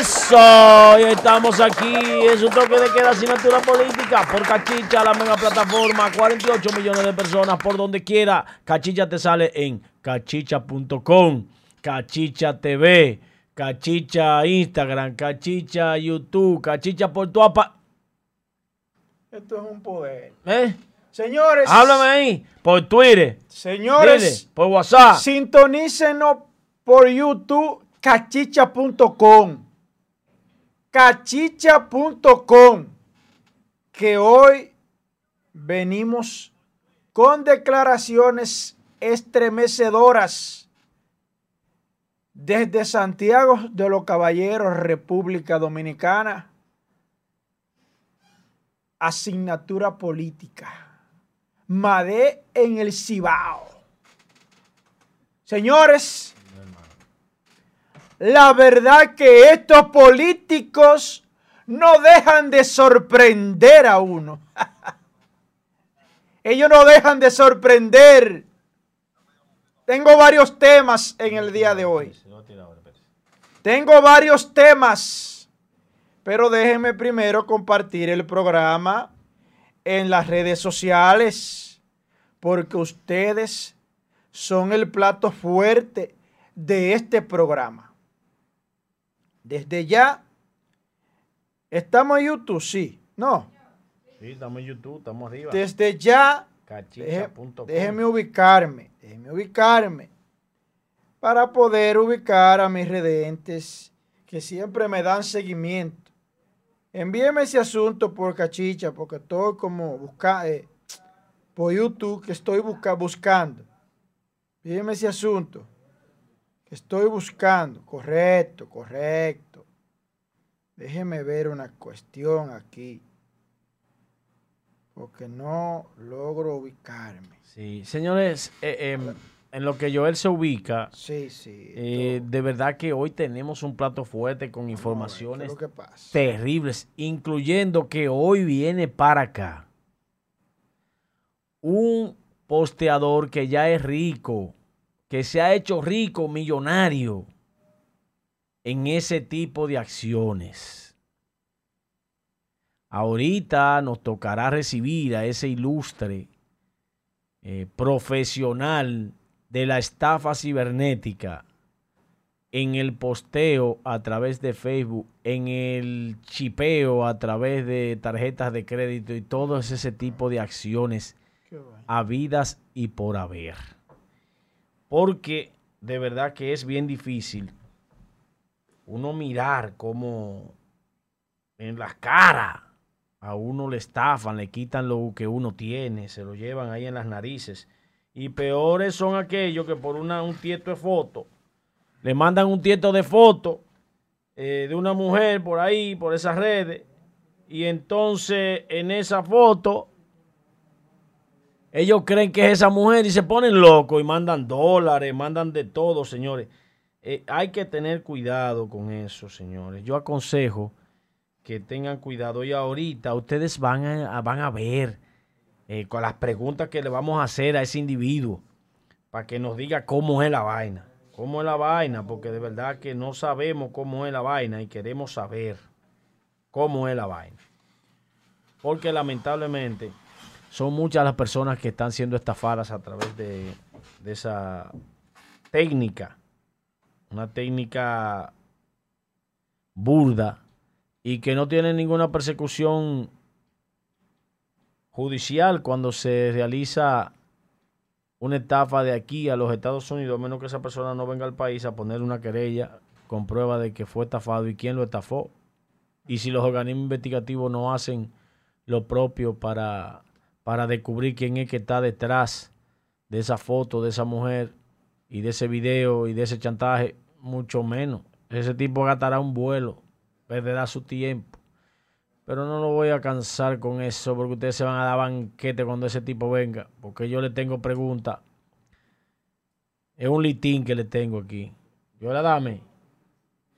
Eso, y estamos aquí en su toque de queda asignatura política por Cachicha, la mega plataforma, 48 millones de personas por donde quiera. Cachicha te sale en cachicha.com, Cachicha TV, Cachicha Instagram, Cachicha YouTube, Cachicha por tu apa. Esto es un poder. ¿Eh? Señores. Háblame ahí, por Twitter. Señores. Dile, por WhatsApp. Sintonícenos por YouTube, cachicha.com. Cachicha.com. Que hoy venimos con declaraciones estremecedoras desde Santiago de los Caballeros, República Dominicana. Asignatura política. Made en el Cibao. Señores, la verdad que estos políticos no dejan de sorprender a uno. Ellos no dejan de sorprender. Tengo varios temas en el día de hoy. Tengo varios temas. Pero déjenme primero compartir el programa en las redes sociales. Porque ustedes son el plato fuerte de este programa. Desde ya, ¿estamos en YouTube? Sí, no. Sí, estamos en YouTube, estamos arriba. Desde ya, Cachicha.com. déjenme ubicarme, déjenme ubicarme para poder ubicar a mis redentes que siempre me dan seguimiento. Envíeme ese asunto por cachicha, porque estoy como buscando, por YouTube, que estoy busca buscando. Envíeme ese asunto estoy buscando. Correcto, correcto. Déjeme ver una cuestión aquí. Porque no logro ubicarme. Sí, señores, eh, eh, en lo que Joel se ubica, Sí, sí. eh, de verdad que hoy tenemos un plato fuerte con ¿qué informaciones terribles, incluyendo que hoy viene para acá un posteador que ya es rico, que se ha hecho rico, millonario en ese tipo de acciones. Ahorita nos tocará recibir a ese ilustre eh, profesional de la estafa cibernética en el posteo a través de Facebook, en el chipeo a través de tarjetas de crédito y todo ese tipo de acciones habidas y por haber. Porque de verdad que es bien difícil uno mirar cómo en las caras a uno le estafan, le quitan lo que uno tiene, se lo llevan ahí en las narices. Y peores son aquellos que por un tieto de foto, le mandan un tieto de foto eh, de una mujer por ahí, por esas redes, y entonces en esa foto ellos creen que es esa mujer y se ponen locos y mandan dólares, mandan de todo, señores. Eh, hay que tener cuidado con eso, señores. Yo aconsejo que tengan cuidado y ahorita ustedes van a, van a ver eh, con las preguntas que le vamos a hacer a ese individuo para que nos diga cómo es la vaina. Cómo es la vaina, porque de verdad que no sabemos cómo es la vaina y queremos saber cómo es la vaina. Porque lamentablemente son muchas las personas que están siendo estafadas a través de, esa técnica. Una técnica burda y que no tiene ninguna persecución judicial cuando se realiza una estafa de aquí a los Estados Unidos, a menos que esa persona no venga al país a poner una querella con prueba de que fue estafado y quién lo estafó. Y si los organismos investigativos no hacen lo propio para, para descubrir quién es que está detrás de esa foto de esa mujer y de ese video y de ese chantaje, mucho menos. Ese tipo gastará un vuelo, perderá su tiempo. Pero no lo voy a cansar con eso porque ustedes se van a dar banquete cuando ese tipo venga. Porque yo le tengo preguntas. Es un litín que le tengo aquí. Yo la dame.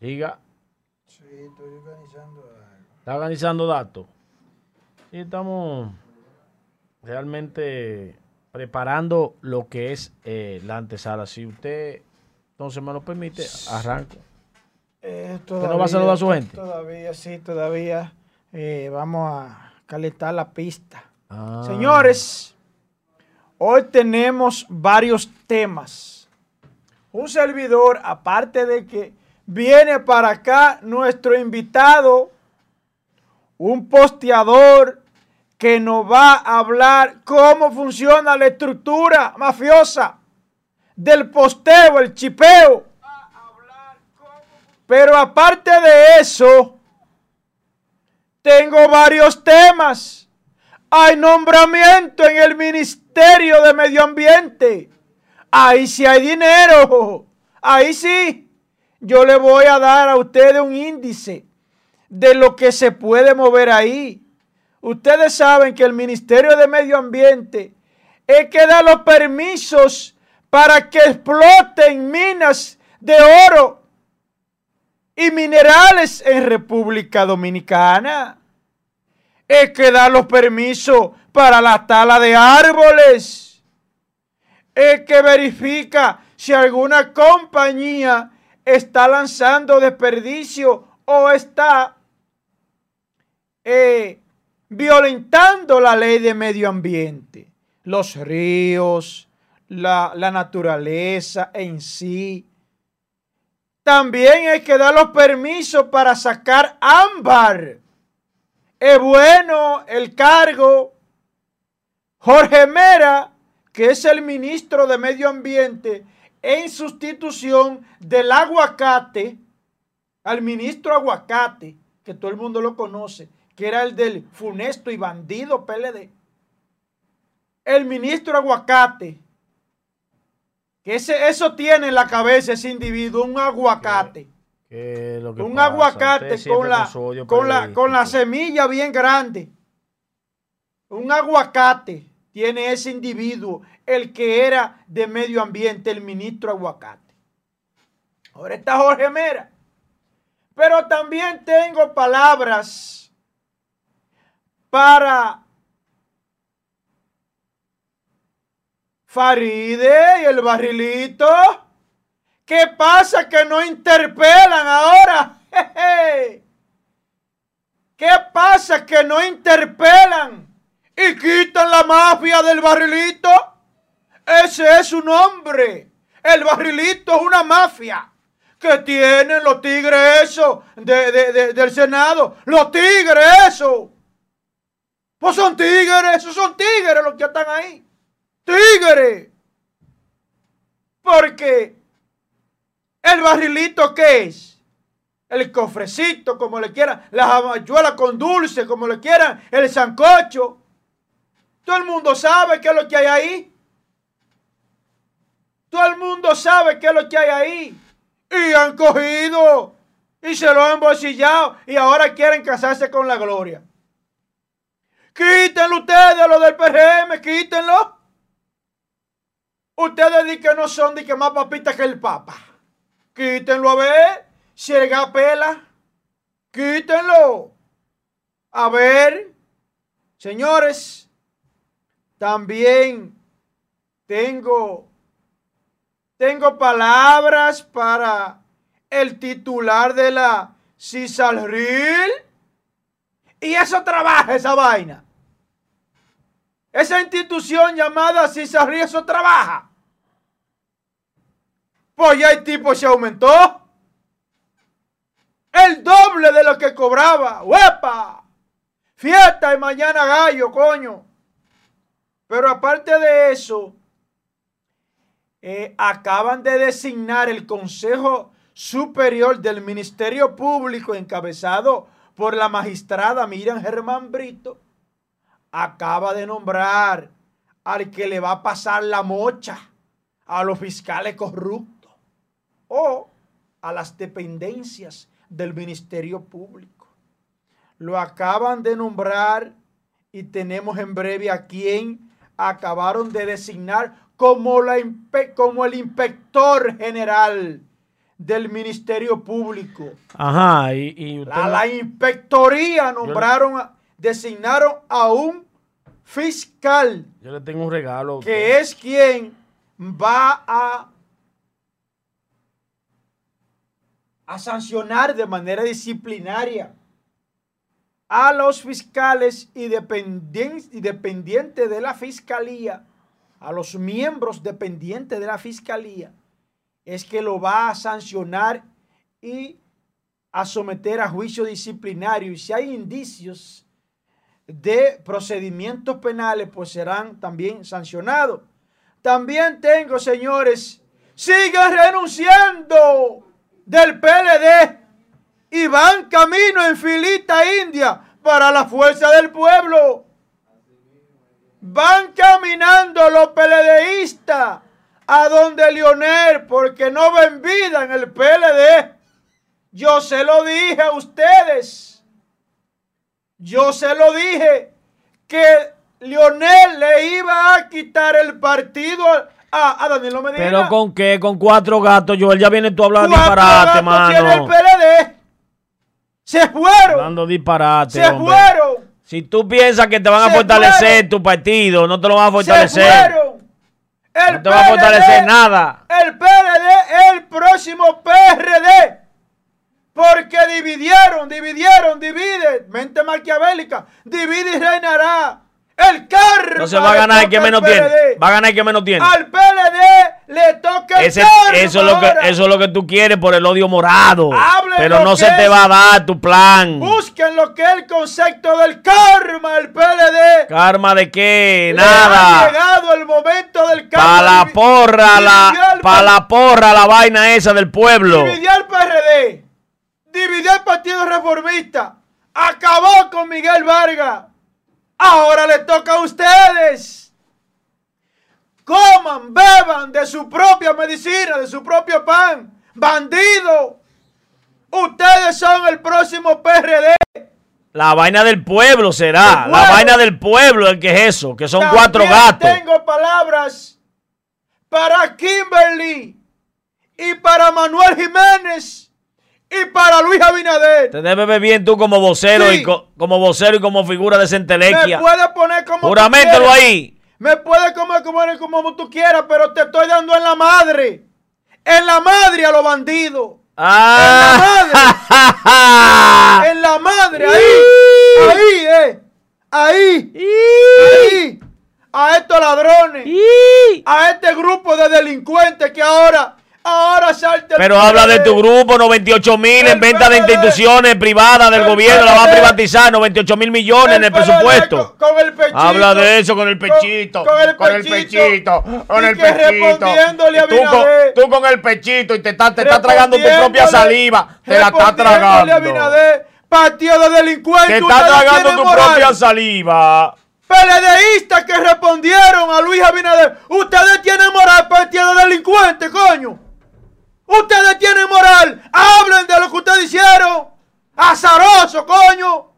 Siga. Sí, estoy organizando algo. Está organizando datos. Y estamos realmente preparando lo que es eh, la antesala. Si usted entonces me lo permite, arranco. Eh, ¿Usted no va a saludar a su gente? Todavía, sí, todavía. Eh, vamos a calentar la pista. Ah. Señores, hoy tenemos varios temas. Un servidor, aparte de que viene para acá nuestro invitado, un posteador que nos va a hablar cómo funciona la estructura mafiosa del posteo, el chipeo. Pero aparte de eso, tengo varios temas. Hay nombramiento en el Ministerio de Medio Ambiente. Ahí sí hay dinero. Ahí sí. Yo le voy a dar a ustedes un índice de lo que se puede mover ahí. Ustedes saben que el Ministerio de Medio Ambiente es que da los permisos para que exploten minas de oro y minerales en República Dominicana. Es que da los permisos para la tala de árboles. Es que verifica si alguna compañía está lanzando desperdicio o está eh, violentando la ley de medio ambiente. Los ríos, la, la naturaleza en sí. También hay que dar los permisos para sacar ámbar. Es bueno el cargo. Jorge Mera, que es el ministro de Medio Ambiente, en sustitución del aguacate, al ministro aguacate, que todo el mundo lo conoce, que era el del funesto y bandido PLD. El ministro aguacate, que ese, eso tiene en la cabeza ese individuo, un aguacate. un aguacate con la, con, la, con la semilla bien grande. Un aguacate tiene ese individuo, el que era de medio ambiente, el ministro aguacate. Ahora está Jorge Mera. Pero también tengo palabras para Faride y el barrilito. ¿Qué pasa que no interpelan ahora? ¿Qué pasa que no interpelan y quitan la mafia del barrilito? Ese es su nombre. El barrilito es una mafia que tienen los tigres eso del Senado. Los tigres eso. Pues son tigres, esos son tigres los que están ahí tigre. Porque el barrilito ¿qué es? El cofrecito, como le quieran, la habachuela con dulce, como le quieran, el sancocho. Todo el mundo sabe qué es lo que hay ahí. Todo el mundo sabe qué es lo que hay ahí. Y han cogido y se lo han embolsillado y ahora quieren casarse con la gloria. Quítenlo ustedes, lo del PRM, quítenlo. Ustedes dicen que no son de que más papitas que el Papa. Quítenlo a ver. Si el pela. Quítenlo. A ver. Señores. También tengo. Tengo palabras para el titular de la Cisalril. Y eso trabaja, esa vaina. Esa institución llamada Cisarri, eso trabaja. Pues ya el tipo se aumentó. El doble de lo que cobraba. ¡Huepa! Fiesta y mañana gallo, coño. Pero aparte de eso, eh, acaban de designar el Consejo Superior del Ministerio Público encabezado por la magistrada Miriam Germán Brito acaba de nombrar al que le va a pasar la mocha a los fiscales corruptos o a las dependencias del Ministerio Público. Lo acaban de nombrar y tenemos en breve a quien acabaron de designar como, la, como el inspector general del Ministerio Público. Ajá, y, la, inspectoría nombraron, designaron a un fiscal. Yo le tengo un regalo. Que es quien va a a sancionar de manera disciplinaria a los fiscales y, dependientes de la fiscalía, a los miembros dependientes de la fiscalía, es que lo va a sancionar y a someter a juicio disciplinario. Y si hay indicios de procedimientos penales, pues serán también sancionados. También tengo, señores, sigan renunciando del PLD y van camino en filita india para la fuerza del pueblo. Van caminando los PLDistas a donde Lionel porque no ven vida en el PLD. Yo se lo dije a ustedes. Yo se lo dije que Lionel le iba a quitar el partido a, a Danilo Medina. ¿Pero con qué? Con cuatro gatos, Joel. Ya viene tú hablando disparate, mano. el PLD. Se fueron. Hablando disparate. Se fueron. Si tú piensas que te van a fortalecer tu partido, no te lo van a fortalecer. Se fueron. El no te va a fortalecer nada. El PLD es el próximo PRD. Porque dividieron, dividieron, divide. Mente maquiavélica. Divide y reinará. El carro. No se va a ganar el que menos tiene. Va a ganar el que menos tiene. Al PLD le toca el Ese, eso, es lo que, eso es lo que tú quieres por el odio morado. pero no se te va a dar tu plan. Busquen lo que es el concepto del karma, el PLD. ¿Karma de qué? Nada. Ha llegado el momento del karma. Para la porra, la, para la porra, la vaina esa del pueblo. Dividió el PRD. Dividió el Partido Reformista. Acabó con Miguel Vargas. Ahora le toca a ustedes. Coman, beban de su propia medicina, de su propio pan. Bandido. Ustedes son el próximo PRD. La vaina del pueblo será. La vaina del pueblo, el que es eso, que son cuatro gatos. Tengo palabras para Kimberly y para Manuel Jiménez y para Luis Abinader. Te debes ver bien tú como vocero y como vocero y como figura de centelequia. Me puedes poner como Juramentalo ahí. Me puedes comer como, como tú quieras, pero te estoy dando en la madre. En la madre a los bandidos. Ah. En la madre. en la madre, ahí. ahí, eh. Ahí. ahí. A estos ladrones. A este grupo de delincuentes que ahora Ahora salte Pero habla de tu grupo, 98 mil en venta de instituciones privadas del gobierno, la va a privatizar, 98 mil millones en el presupuesto. Con, el pechito. Habla de eso con el pechito. Con, el, pechito. Con el pechito. Tú con, el pechito y te estás te está tragando tu propia saliva. Te la estás tragando. Partido de delincuentes. Te está tragando tu propia saliva. PLDistas que respondieron a Luis Abinader. Ustedes tienen moral, partido de delincuentes, coño. Ustedes tienen moral. Hablen de lo que ustedes hicieron. Azaroso, coño.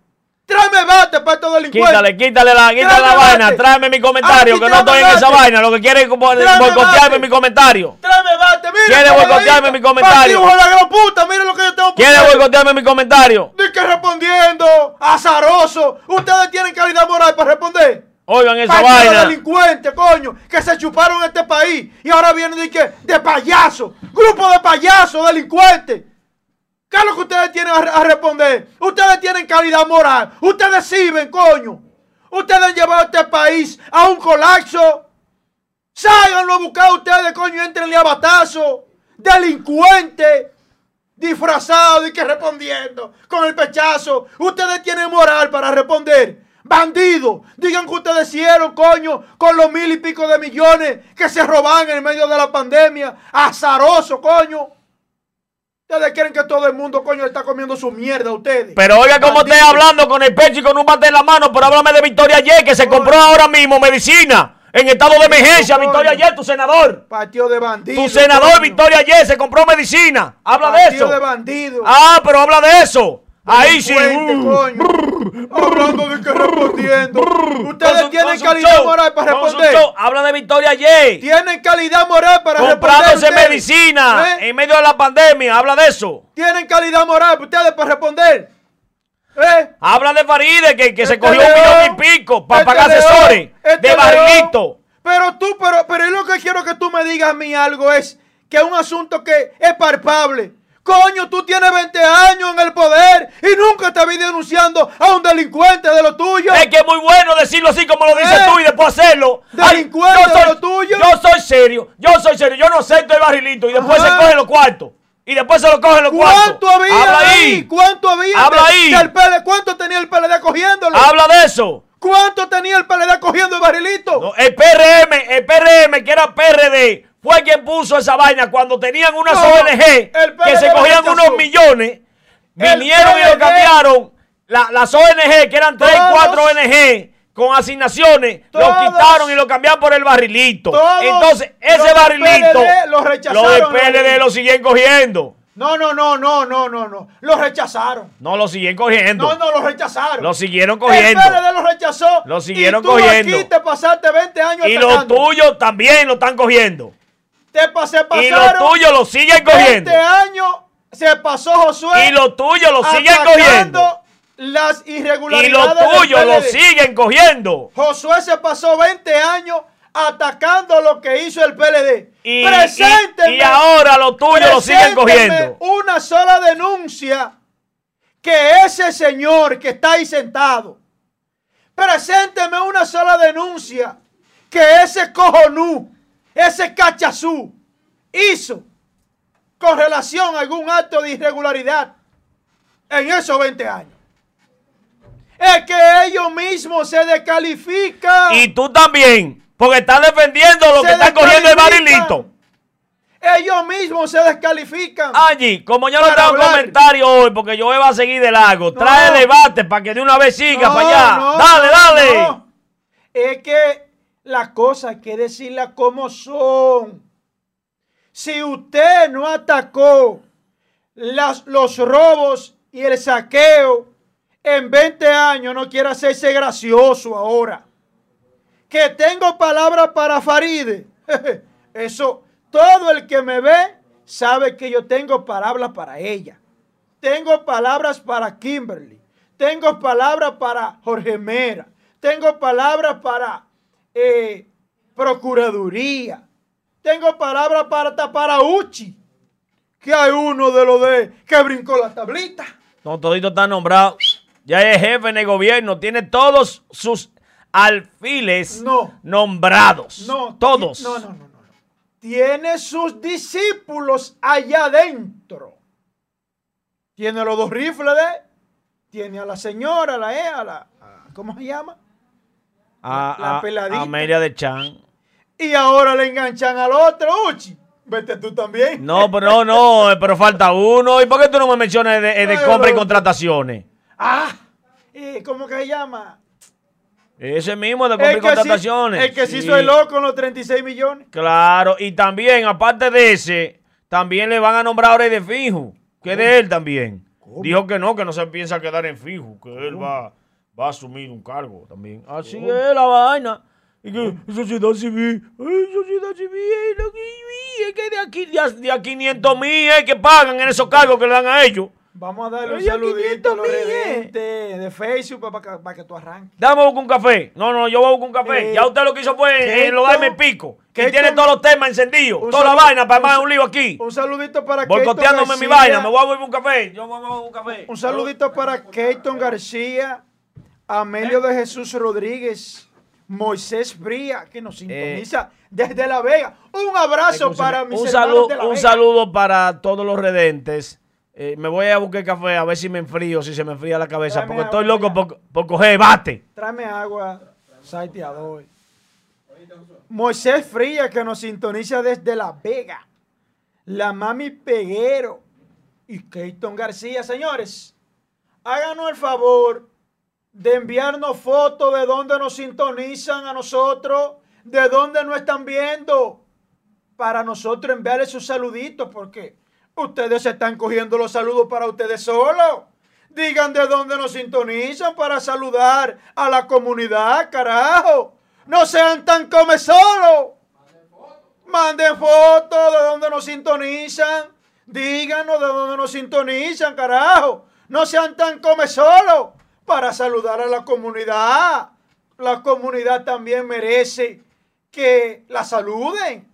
Tráeme bate para todo el Quítale, quítale la, quítale la vaina. Tráeme mi comentario, que no estoy en esa vaina. Lo que quiere es boicotearme mi comentario. Tráeme bate, mira. Quiere boicotearme mi comentario. De la gran puta, mira lo que yo tengo Quiere boicotearme mi comentario. Dice que respondiendo. Azaroso. Ustedes tienen calidad moral para responder. Oigan esa vaina. delincuentes, coño, que se chuparon este país y ahora vienen de que de payasos, grupo de payasos, delincuentes. ¿Qué es lo que ustedes tienen a, responder? Ustedes tienen calidad moral, ustedes sirven, coño. Ustedes han llevado a este país a un colapso. Ságanlo a buscar ustedes, coño, entrenle a batazo. Delincuentes disfrazados y que respondiendo con el pechazo. Ustedes tienen moral para responder. Bandidos, digan que ustedes hicieron, coño, con los mil y pico de millones que se roban en medio de la pandemia. Azaroso, coño. Ustedes quieren que todo el mundo, coño, está comiendo su mierda a ustedes. Pero oiga cómo esté hablando con el pecho y con un bate en la mano, pero háblame de Victoria Ye, que se compró ahora mismo medicina en estado de emergencia. Victoria Ye, tu senador. Partido de bandidos. Tu senador, Victoria Ye, se compró medicina. Habla de eso. Partido de bandidos. Ah, pero habla de eso. Ahí sí. Hablando de que respondiendo. Ustedes tienen calidad moral para responder. Habla de Victoria Ye. Tienen calidad moral para responder. Comprándose medicina ¿Eh? en medio de la pandemia. Habla de eso. Tienen calidad moral ustedes para responder. ¿Eh? Habla de Faride que, que se este cogió un millón y pico para este pagar asesores este de barrilito. Pero tú, pero, pero lo que quiero que tú me digas a mí algo es que es un asunto que es palpable Coño, tú tienes 20 años en el poder y nunca te habías denunciando a un delincuente de lo tuyo. Es que es muy bueno decirlo así como lo dices Eh, tú y después hacerlo. delincuente de lo tuyo. Yo soy serio, yo soy serio, yo no acepto el barrilito y después Ajá. se cogen los cuartos. Y después se lo cogen los cuartos. ¿Cuánto había Habla ahí? ahí. ¿Cuánto había? Habla de- ahí. del PLD? ¿Cuánto tenía el PLD cogiéndolo? Habla de eso. ¿Cuánto tenía el PLD cogiendo el barrilito? No, el PRM, el PRM que era PRD, fue quien puso esa vaina cuando tenían unas No, ONG que se cogían unos millones, vinieron y lo cambiaron. La- las ONG, que eran 3, Todos. 4 ONG con asignaciones, Todos. lo quitaron y lo cambiaron por el barrilito. Todos Entonces, los ese barrilito, PLD lo rechazaron, los del el PLD lo siguen cogiendo. No, no, no, no, no, no, no. Lo rechazaron. No lo siguen cogiendo. No, no, lo rechazaron. Lo siguieron cogiendo. El PLD lo rechazó. Lo siguieron y tú cogiendo. aquí te pasaste 20 años Y los tuyos también lo están cogiendo. Te Y los tuyos lo siguen cogiendo. 20 años se pasó Josué. Y los tuyos lo siguen cogiendo. las Y irregularidades. los del tuyos lo siguen cogiendo. Josué se pasó 20 años atacando lo que hizo el PLD. Y, y- y ahora los tuyos lo siguen cogiendo. Una sola denuncia que ese señor que está ahí sentado. Presénteme una sola denuncia que ese cojonú, ese cachazú hizo con relación a algún acto de irregularidad en esos 20 años. Es que ellos mismos se descalifican. Y tú también. Porque estás defendiendo lo Se que están cogiendo el barilito. Ellos mismos se descalifican. Allí, como yo no tengo comentario hoy, porque yo va a seguir de largo, No. trae debate para que de una vez siga No, para allá. no, dale, dale. Es que las cosas hay que decirlas como son. Si usted no atacó las- los robos y el saqueo en 20 años, no quiere hacerse gracioso ahora. Que tengo palabras para Faride. Eso, todo el que me ve sabe que yo tengo palabras para ella. Tengo palabras para Kimberly. Tengo palabras para Jorge Mera. Tengo palabras para eh, Procuraduría. Tengo palabras para hasta para Uchi. Que hay uno de los de que brincó la tablita. No, todito está nombrado. Ya es jefe en el gobierno. Tiene todos sus alfiles No. nombrados. No, Todos. No, no, no, no. Tiene sus discípulos allá adentro. Tiene los dos rifles de. Tiene a la señora, a la E, a la. a- ¿Cómo se llama? A, La a- peladita. a Amelia de Chan. Y ahora le enganchan al otro, Uchi. Vete tú también. No, pero no, no, eh, pero falta uno. ¿Y por qué tú no me mencionas de, de Ay, compra y contrataciones? Ah, eh, ¿cómo que se llama? Ese mismo de compra y sí, contrataciones. el que se Sí. hizo el loco con los 36 millones. Claro, y también, aparte de ese, también le van a nombrar ahora de fijo, que de él también. Dijo que no, que no se piensa quedar en fijo, que él va, va a asumir un cargo también. Así es la vaina. Y que sociedad civil, ay, sociedad civil, lo que- es que de aquí, de a, de a 500 mil es que pagan en esos cargos que le dan a ellos. Vamos a darle un saludito a los 500 mil, eh. redentes de Facebook para que, para que tú arranques. Dame a buscar un café. No, no, yo voy a buscar un café. Eh, ya usted lo que hizo fue eh, lo darme pico. Que tiene todos los temas encendidos. Toda la vaina para sa- un lío aquí. Un saludito para Boicoteándome mi García. vaina. Me voy a beber un café. Yo voy a beber un café. Un saludito para Keiton García, Amelio de Jesús Rodríguez, Moisés Bría, que nos sintoniza desde La Vega. Un abrazo para mis un, saludo, de La un Vega. saludo para todos los redentes. Eh, me voy a buscar café a ver si me enfrío, si se me enfría la cabeza. Tráeme Porque agua, estoy loco por, por coger bate. Tráeme agua, salteador. Moisés Fría, que nos sintoniza desde La Vega. La Mami Peguero y Keiton García. Señores, háganos el favor de enviarnos fotos de dónde nos sintonizan a nosotros, de dónde nos están viendo, para nosotros enviarles sus saluditos, porque ustedes están cogiendo los saludos para ustedes solos. Digan de dónde nos sintonizan para saludar a la comunidad, carajo. No sean tan come solo. Manden fotos de dónde nos sintonizan. Díganos de dónde nos sintonizan, carajo. No sean tan come solo para saludar a la comunidad. La comunidad también merece que la saluden.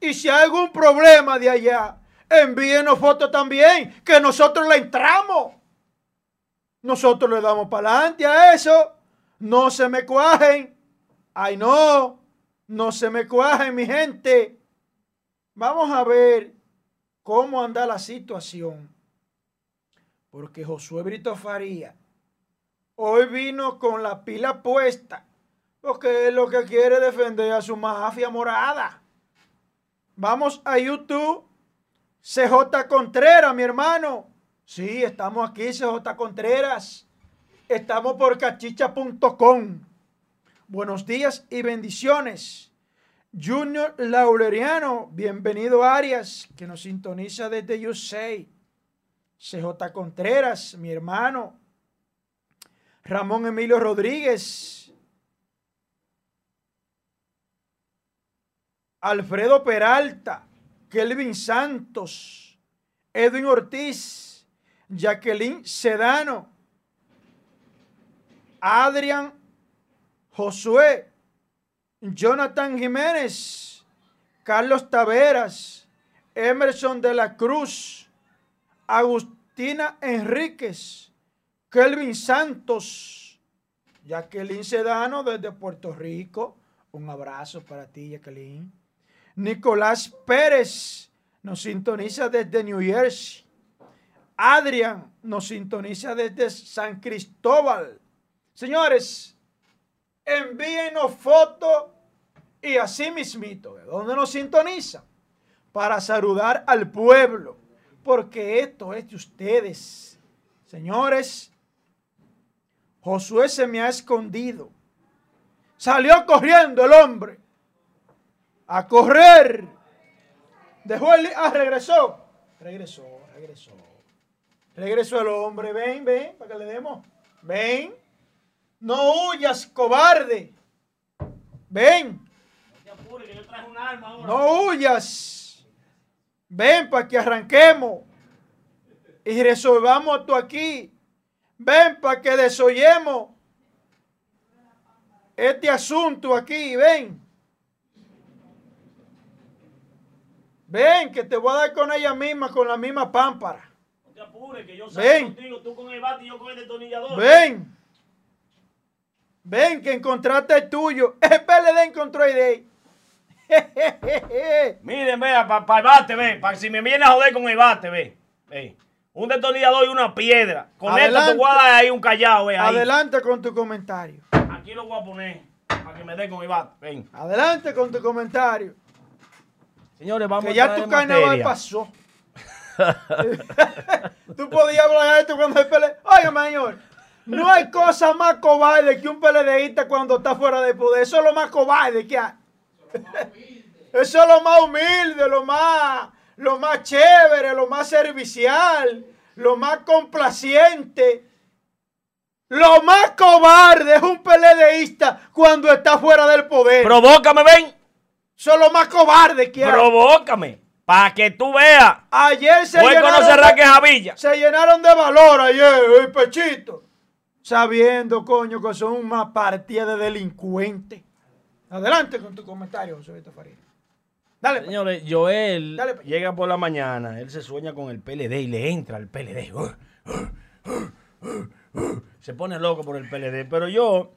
Y si hay algún problema de allá, envíenos fotos también, que nosotros le entramos. Nosotros le damos para adelante a eso. No se me cuajen. Ay, no. No se me cuajen, mi gente. Vamos a ver cómo anda la situación. Porque Josué Brito Faría hoy vino con la pila puesta. Porque es lo que quiere defender a su mafia morada. Vamos a YouTube. CJ Contreras, mi hermano. Sí, estamos aquí, CJ Contreras. Estamos por cachicha.com. Buenos días y bendiciones. Junior Laureriano, bienvenido Arias, que nos sintoniza desde USA. CJ Contreras, mi hermano. Ramón Emilio Rodríguez. Alfredo Peralta. Kelvin Santos. Edwin Ortiz. Jacqueline Sedano. Adrián Josué. Jonathan Jiménez. Carlos Taveras. Emerson de la Cruz. Agustina Enríquez, Kelvin Santos, Jacqueline Sedano desde Puerto Rico. Un abrazo para ti, Jacqueline. Nicolás Pérez nos sintoniza desde New Jersey. Adrián nos sintoniza desde San Cristóbal. Señores, envíenos fotos y así mismito, ¿de dónde nos sintoniza? Para saludar al pueblo porque esto es de ustedes. Señores, Josué se me ha escondido. Salió corriendo el hombre. A correr. Dejó el... Ah, regresó. Regresó, regresó. Regresó el hombre. Ven, ven, para que le demos. Ven. No huyas, cobarde. Ven. No huyas. Ven para que arranquemos y resolvamos esto aquí. Ven para que desoyemos este asunto aquí. Ven. Ven, que te voy a dar con ella misma, con la misma pámpara. No te apures, que yo salgo contigo, tú con el bate y yo con el. Ven. Ven, que encontraste el tuyo. El PLD encontró idea. Miren, vea, para el bate, ve. Para si me viene a joder con el bate, ve. Un detonador y una piedra. Con esto te voy a dar ahí un callado, ve. Adelante con tu comentario. Aquí lo voy a poner para que me dé con el bate. Ven. Adelante con tu comentario. Señores, vamos que ya tu carnaval pasó. Tú podías hablar de esto cuando el PLD. Oiga, señor. No hay cosa más cobarde que un PLDista cuando está fuera de poder. Eso es lo más cobarde que hay. Eso es lo más humilde, lo más, lo más chévere, lo más servicial, lo más complaciente. Lo más cobarde es un peledeísta cuando está fuera del poder. Provócame, ven. Es lo más cobarde que hay. Provócame. Para que tú veas. Ayer se llenaron. se llenaron de valor ayer, el pechito. Sabiendo, coño, que son una partida de delincuentes. Adelante con tu comentario, José Vito Faría. Dale. Pues. Señores, Joel pues. llega por la mañana, él se sueña con el PLD y le entra el PLD. Se pone loco por el PLD, pero yo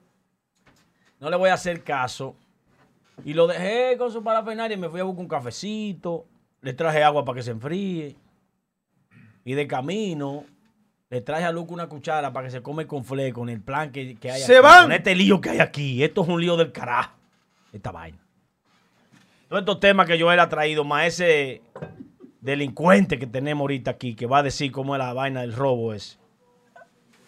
no le voy a hacer caso. Y lo dejé con su parafernalia y me fui a buscar un cafecito. Le traje agua para que se enfríe. Y de camino le traje a Luca una cuchara para que se come con fle con el plan que, que hay se Van. Con este lío que hay aquí. Esto es un lío del carajo esta vaina. Todos estos temas que yo él ha traído, más ese delincuente que tenemos ahorita aquí, que va a decir cómo es la vaina del robo es.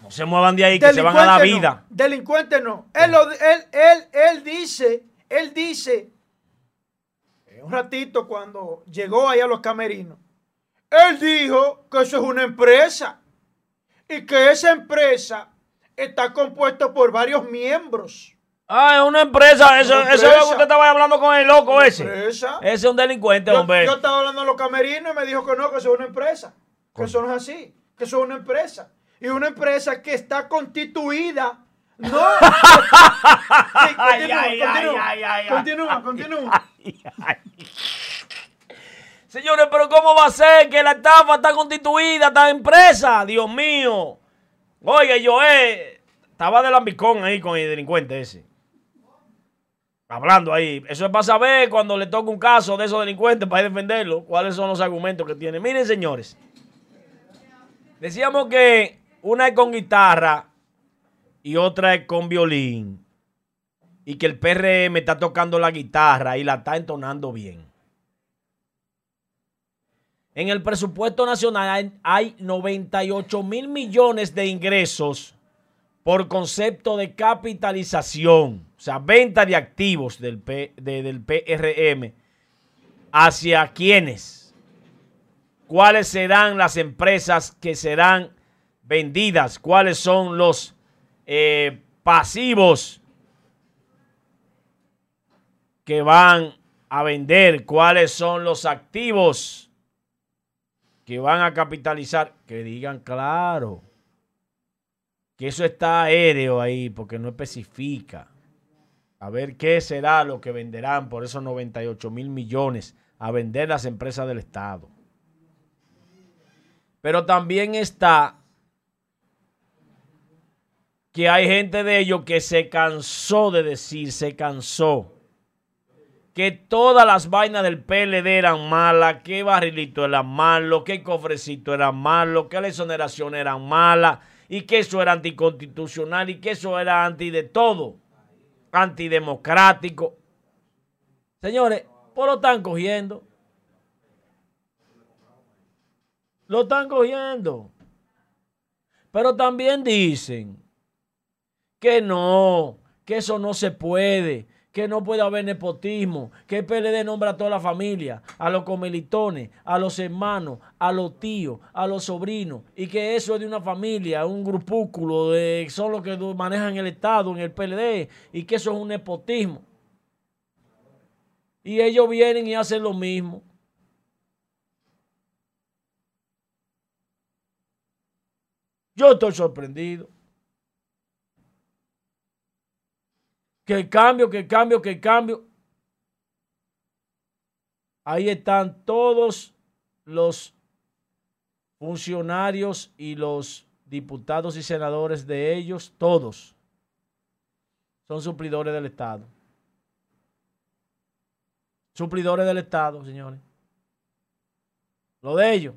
No se muevan de ahí, que se van a la vida. Delincuente no. Él, él, él, él dice, él dice, un ratito cuando llegó ahí a los camerinos, él dijo que eso es una empresa y que esa empresa está compuesta por varios miembros. Ah, es una empresa. Eso, es lo que usted estaba hablando con el loco ese. Empresa. Ese es un delincuente, hombre. Yo estaba hablando de los camerinos y me dijo que no, que eso es una empresa. Que eso no es así. Que eso es una empresa. Y una empresa que está constituida. No. continúa, continúa, continúa, continúa. Señores, pero ¿cómo va a ser que la estafa está constituida, esta empresa? Dios mío. Oiga, yo eh, estaba de lambicón ahí con el delincuente ese. Hablando ahí. Eso es para saber cuando le toca un caso de esos delincuentes para defenderlo, cuáles son los argumentos que tiene. Miren, señores. Decíamos que una es con guitarra y otra es con violín. Y que el PRM está tocando la guitarra y la está entonando bien. En el presupuesto nacional hay 98 mil millones de ingresos por concepto de capitalización, o sea, venta de activos del, del PRM. ¿Hacia quiénes? ¿Cuáles serán las empresas que serán vendidas? ¿Cuáles son los eh, pasivos que van a vender? ¿Cuáles son los activos que van a capitalizar? Que digan claro que eso está aéreo ahí porque no especifica. A ver qué será lo que venderán por esos 98 mil millones a vender las empresas del Estado. Pero también está que hay gente de ellos que se cansó de decir, se cansó, que todas las vainas del PLD eran malas, que barrilito era malo, que cofrecito era malo, que la exoneración era mala y que eso era anticonstitucional y que eso era anti de todo, antidemocrático. Señores, pues lo están cogiendo. Lo están cogiendo. Pero también dicen que no, que eso no se puede, que no puede haber nepotismo, que el PLD nombra a toda la familia, a los comelitones, a los hermanos, a los tíos, a los sobrinos, y que eso es de una familia, un grupúsculo, de, son los que manejan el Estado en el PLD, y que eso es un nepotismo. Y ellos vienen y hacen lo mismo. Yo estoy sorprendido. Que cambio, que cambio, que cambio. Ahí están todos los funcionarios y los diputados y senadores de ellos, todos son suplidores del Estado. Suplidores del Estado, señores. Lo de ellos.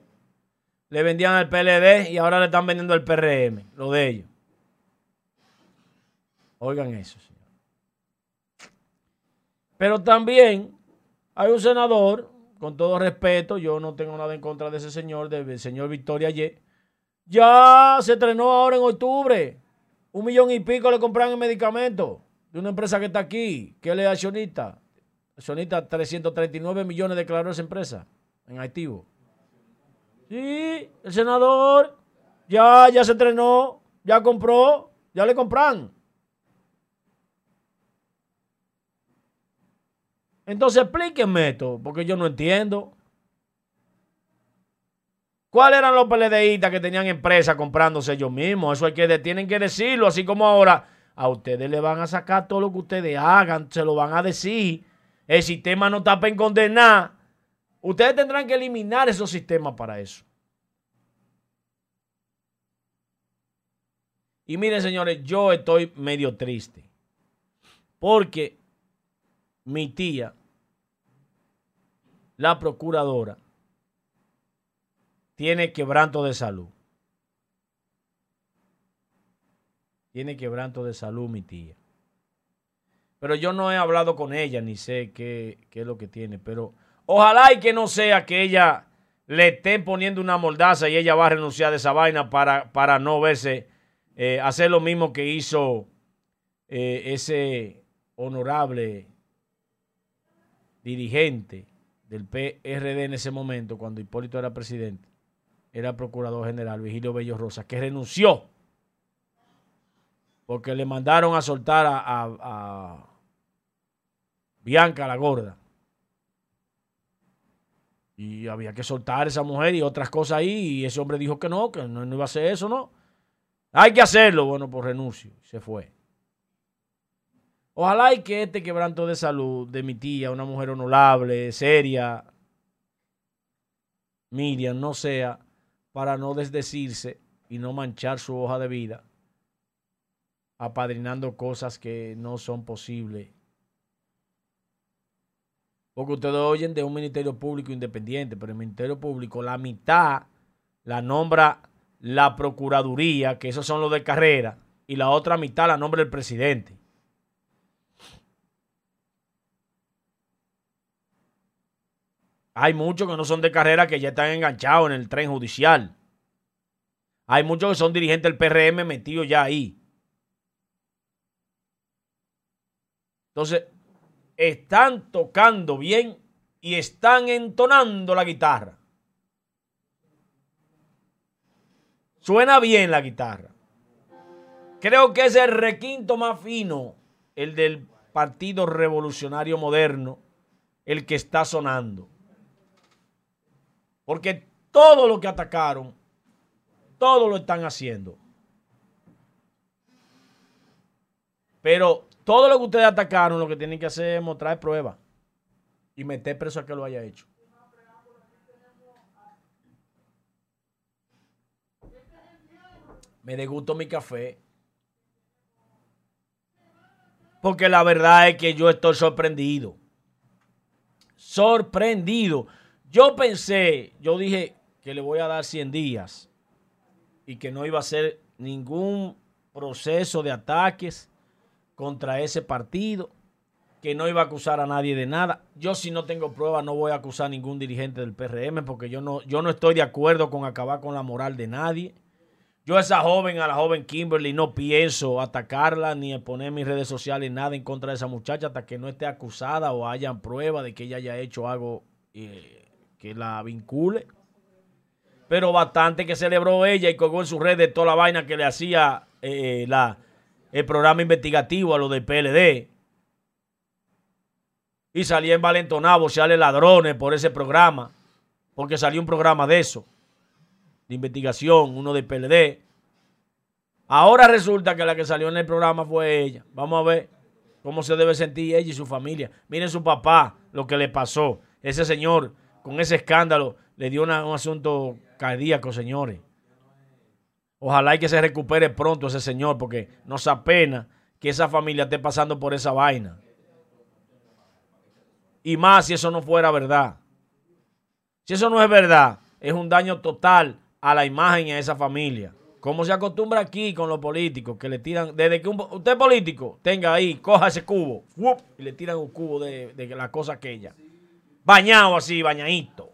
Le vendían al PLD y ahora le están vendiendo al PRM. Lo de ellos. Oigan eso. Pero también hay un senador, con todo respeto, yo no tengo nada en contra de ese señor, del señor Victoria Y. Ya se estrenó ahora en octubre. Un millón y pico le compran en medicamentos de una empresa que está aquí, que él es accionista. Accionista 339 millones declaró esa empresa en activo. Sí, el senador ya, ya se estrenó, ya compró, ya le compran. Entonces explíquenme esto, porque yo no entiendo. ¿Cuáles eran los PLDistas que tenían empresas comprándose ellos mismos? Eso hay que, tienen que decirlo, así como ahora a ustedes le van a sacar todo lo que ustedes hagan, se lo van a decir. El sistema no está para condenar. Ustedes tendrán que eliminar esos sistemas para eso. Y miren, señores, yo estoy medio triste. Porque mi tía, la procuradora, tiene quebranto de salud. Tiene quebranto de salud mi tía. Pero yo no he hablado con ella ni sé qué, es lo que tiene. Pero ojalá y que no sea que ella le estén poniendo una moldaza y ella va a renunciar de esa vaina para, para no verse, eh, hacer lo mismo que hizo eh, ese honorable dirigente del PRD en ese momento, cuando Hipólito era presidente, era procurador general, Vigilio Bello Rosa, que renunció porque le mandaron a soltar a, Bianca la gorda. Y había que soltar a esa mujer y otras cosas ahí. Y ese hombre dijo que no, que no, iba a hacer eso, ¿no? Hay que hacerlo. Bueno, por renuncio. Se fue. Ojalá y que este quebranto de salud de mi tía, una mujer honorable, seria, Miriam no sea para no desdecirse y no manchar su hoja de vida apadrinando cosas que no son posibles. Porque ustedes oyen de un ministerio público independiente, pero el ministerio público, la mitad la nombra la Procuraduría, que esos son los de carrera, y la otra mitad la nombra el presidente. Hay muchos que no son de carrera que ya están enganchados en el tren judicial. Hay muchos que son dirigentes del PRM metidos ya ahí. Entonces, están tocando bien y están entonando la guitarra. Suena bien la guitarra. Creo que es el requinto más fino, el del Partido Revolucionario Moderno, el que está sonando. Porque todo lo que atacaron, todo lo están haciendo. Pero todo lo que ustedes atacaron, lo que tienen que hacer es mostrar pruebas y meter preso a que lo haya hecho. Me degusto mi café. Porque la verdad es que yo estoy sorprendido. Sorprendido. Yo pensé, yo dije que le voy a dar 100 días y que no iba a ser ningún proceso de ataques contra ese partido, que no iba a acusar a nadie de nada. Yo si no tengo pruebas no voy a acusar a ningún dirigente del PRM porque yo no, yo no estoy de acuerdo con acabar con la moral de nadie. Yo a esa joven, a la joven Kimberly, no pienso atacarla ni poner mis redes sociales nada en contra de esa muchacha hasta que no esté acusada o hayan pruebas de que ella haya hecho algo eh, que la vincule. Pero bastante que celebró ella y colgó en sus redes toda la vaina que le hacía eh, la, el programa investigativo a lo del PLD. Y salía envalentonado, sale ladrones por ese programa, porque salió un programa de eso, de investigación, uno del PLD. Ahora resulta que la que salió en el programa fue ella. Vamos a ver cómo se debe sentir ella y su familia. Miren su papá, lo que le pasó. Ese señor, con ese escándalo, le dio un asunto cardíaco, señores. Ojalá y que se recupere pronto ese señor, porque nos apena que esa familia esté pasando por esa vaina. Y más si eso no fuera verdad. Si eso no es verdad, es un daño total a la imagen y a esa familia. Como se acostumbra aquí con los políticos, que le tiran, desde que usted político tenga ahí, coja ese cubo, y le tiran un cubo de, de la cosa aquella. Bañado así, bañadito.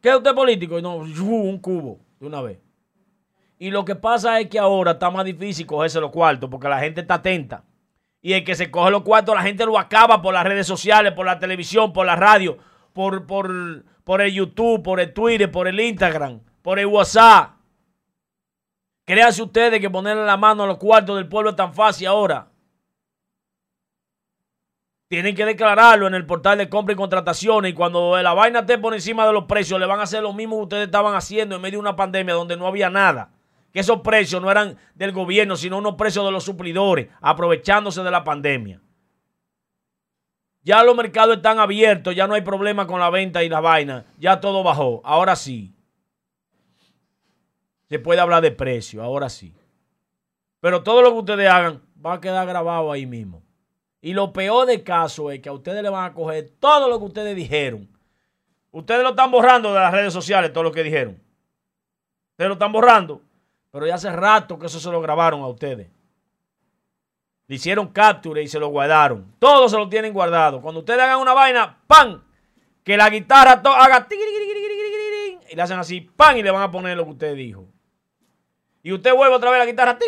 ¿Qué es usted político? No, un cubo de una vez. Y lo que pasa es que ahora está más difícil cogerse los cuartos porque la gente está atenta. Y el que se coge los cuartos, la gente lo acaba por las redes sociales, por la televisión, por la radio, por, por, por el YouTube, por el Twitter, por el Instagram, por el WhatsApp. Créanse ustedes que ponerle la mano a los cuartos del pueblo es tan fácil ahora. Tienen que declararlo en el portal de compra y contrataciones. Y cuando la vaina esté por encima de los precios, le van a hacer lo mismo que ustedes estaban haciendo en medio de una pandemia donde no había nada. Que esos precios no eran del gobierno, sino unos precios de los suplidores, aprovechándose de la pandemia. Ya los mercados están abiertos, ya no hay problema con la venta y la vaina. Ya todo bajó. Ahora sí. Se puede hablar de precio, ahora sí. Pero todo lo que ustedes hagan va a quedar grabado ahí mismo. Y lo peor del caso es que a ustedes le van a coger todo lo que ustedes dijeron. Ustedes lo están borrando de las redes sociales, todo lo que dijeron. Ustedes lo están borrando. Pero ya hace rato que eso se lo grabaron a ustedes. Le hicieron capture y se lo guardaron. Todos se lo tienen guardado. Cuando ustedes hagan una vaina, ¡pam! Que la guitarra haga y le hacen así, ¡pam! Y le van a poner lo que usted dijo. Y usted vuelve otra vez a la guitarra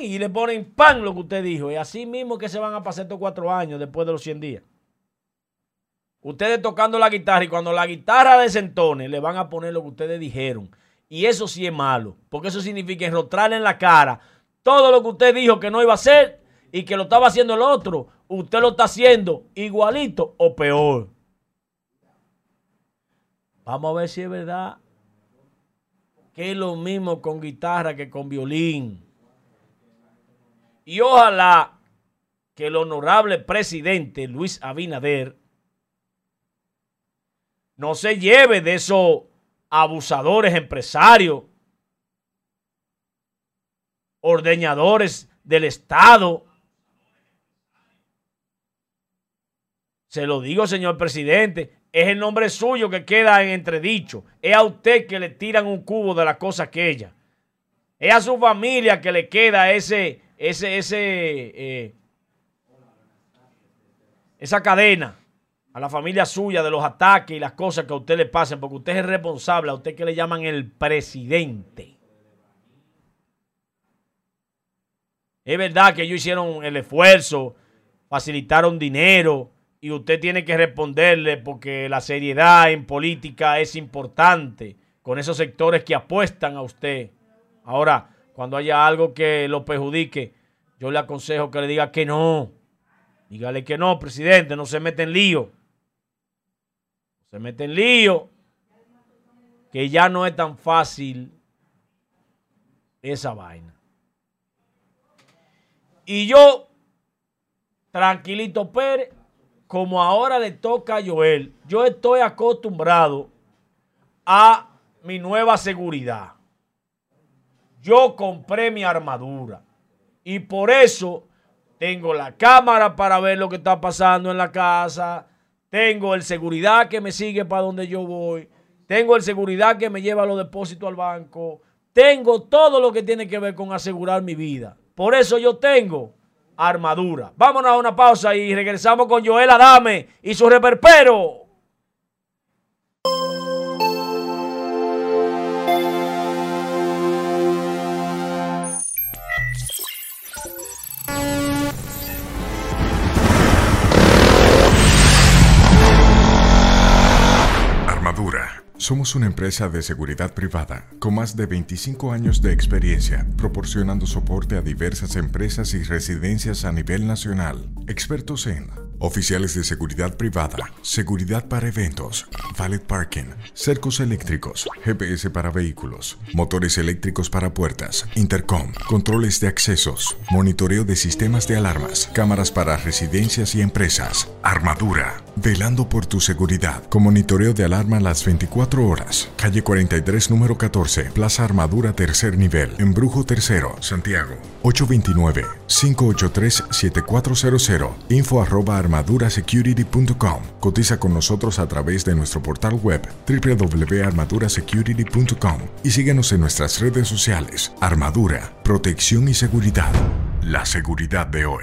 y le ponen pan lo que usted dijo. Y así mismo que se van a pasar estos cuatro años después de los 100 días. Ustedes tocando la guitarra y cuando la guitarra desentone le van a poner lo que ustedes dijeron. Y eso sí es malo, porque eso significa enrostrarle en la cara todo lo que usted dijo que no iba a hacer y que lo estaba haciendo el otro. Usted lo está haciendo igualito o peor. Vamos a ver si es verdad que es lo mismo con guitarra que con violín. Y ojalá que el honorable presidente Luis Abinader no se lleve de esos abusadores empresarios, ordeñadores del Estado. Se lo digo, señor presidente, es el nombre suyo que queda en entredicho. Es a usted que le tiran un cubo de la cosa aquella. Es a su familia que le queda ese, ese, ese, eh, esa cadena. A la familia suya de los ataques y las cosas que a usted le pasen, porque usted es responsable, a usted que le llaman el presidente. Es verdad que ellos hicieron el esfuerzo, facilitaron dinero y usted tiene que responderle porque la seriedad en política es importante con esos sectores que apuestan a usted. Ahora, cuando haya algo que lo perjudique, yo le aconsejo que le diga que no. Dígale que no, presidente, no se mete en lío. Se mete en lío. Que ya no es tan fácil esa vaina. Y yo, tranquilito Pérez, como ahora le toca a Joel, yo estoy acostumbrado a mi nueva seguridad. Yo compré mi armadura y por eso tengo la cámara para ver lo que está pasando en la casa, tengo el seguridad que me sigue para donde yo voy, tengo el seguridad que me lleva los depósitos al banco, tengo todo lo que tiene que ver con asegurar mi vida. Por eso yo tengo armadura. Vámonos a una pausa y regresamos con Joel Adame y su reperpero. Somos una empresa de seguridad privada con más de 25 años de experiencia, proporcionando soporte a diversas empresas y residencias a nivel nacional. Expertos en oficiales de seguridad privada, seguridad para eventos, valet parking, cercos eléctricos, GPS para vehículos, motores eléctricos para puertas, intercom, controles de accesos, monitoreo de sistemas de alarmas, cámaras para residencias y empresas, armadura, velando por tu seguridad, con monitoreo de alarma las 24 horas. Calle 43, número 14, Plaza Armadura, tercer nivel, Embrujo Tercero, Santiago. 829-583-7400. Info arroba armadurasecurity.com. Cotiza con nosotros a través de nuestro portal web www.armadurasecurity.com y síguenos en nuestras redes sociales. Armadura, protección y seguridad. La seguridad de hoy.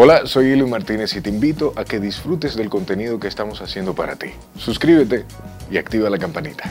Hola, soy Eli Martínez y te invito a que disfrutes del contenido que estamos haciendo para ti. Suscríbete y activa la campanita.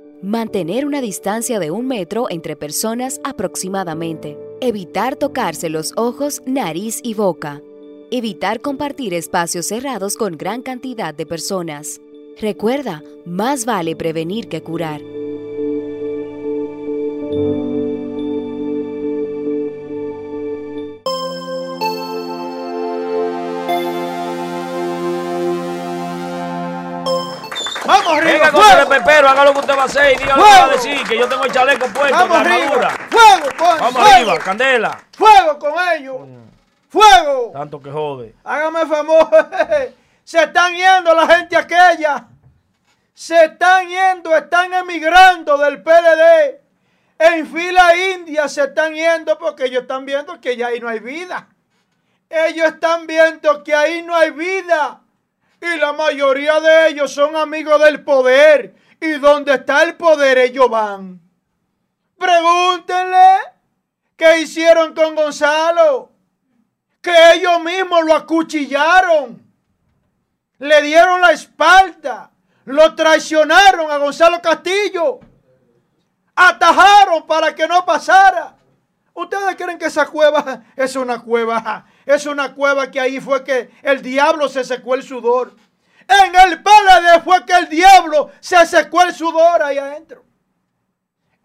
Mantener una distancia de un metro entre personas aproximadamente. Evitar tocarse los ojos, nariz y boca. Evitar compartir espacios cerrados con gran cantidad de personas. Recuerda, más vale prevenir que curar. Vamos arriba, Venga con el pepero, haga lo que usted va a hacer y diga lo que va a decir, que yo tengo el chaleco puesto, Vamos la armadura. Fuego, con Vamos fuego. arriba, candela. Fuego con ellos. Fuego. Tanto que jode. Hágame famoso. Se están yendo la gente aquella. Se están yendo, están emigrando del PLD. En fila india se están yendo porque ellos están viendo que ya ahí no hay vida. Ellos están viendo que ahí no hay vida. Y la mayoría de ellos son amigos del poder. Y donde está el poder ellos van. Pregúntenle qué hicieron con Gonzalo que ellos mismos lo acuchillaron, le dieron la espalda, lo traicionaron a Gonzalo Castillo. atajaron para que no pasara. ¿Ustedes creen que esa cueva es una cueva? Es una cueva que ahí fue que el diablo se secó el sudor. En el PLD fue que el diablo se secó el sudor ahí adentro.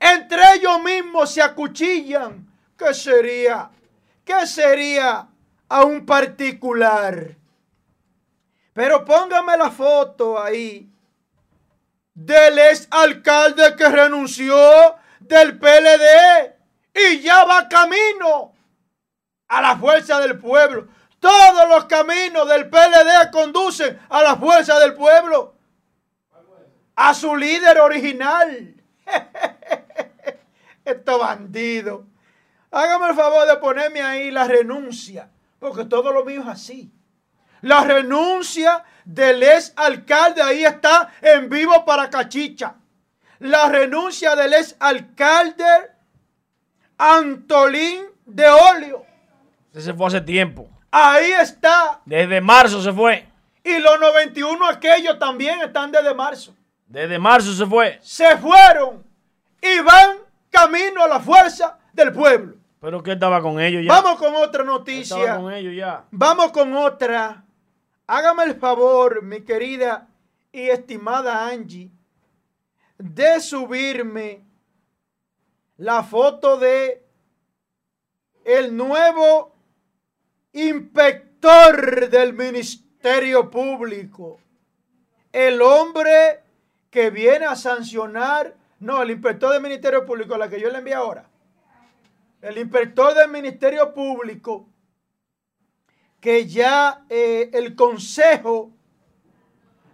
Entre ellos mismos se acuchillan. ¿Qué sería? ¿Qué sería a un particular? Pero póngame la foto ahí del ex alcalde que renunció del PLD y ya va camino a la fuerza del pueblo. Todos los caminos del PLD conducen a la fuerza del pueblo. A su líder original. Esto bandido. Hágame el favor de ponerme ahí la renuncia. Porque todo lo mío es así. La renuncia del ex alcalde ahí está en vivo para Cachicha. La renuncia del ex alcalde Antolín de Olio. Ese se fue hace tiempo. Ahí está. Desde marzo se fue. Y los 91 aquellos también están desde marzo. Desde marzo se fue. Se fueron y van camino a la fuerza del pueblo. Pero que estaba con ellos ya. Vamos con otra noticia. Estaba con ellos ya. Vamos con otra. Hágame el favor, mi querida y estimada Angie, de subirme la foto de el nuevo inspector del Ministerio Público. El hombre que viene a sancionar, no, el inspector del Ministerio Público, la que yo le envié ahora. El inspector del Ministerio Público, que ya eh, el Consejo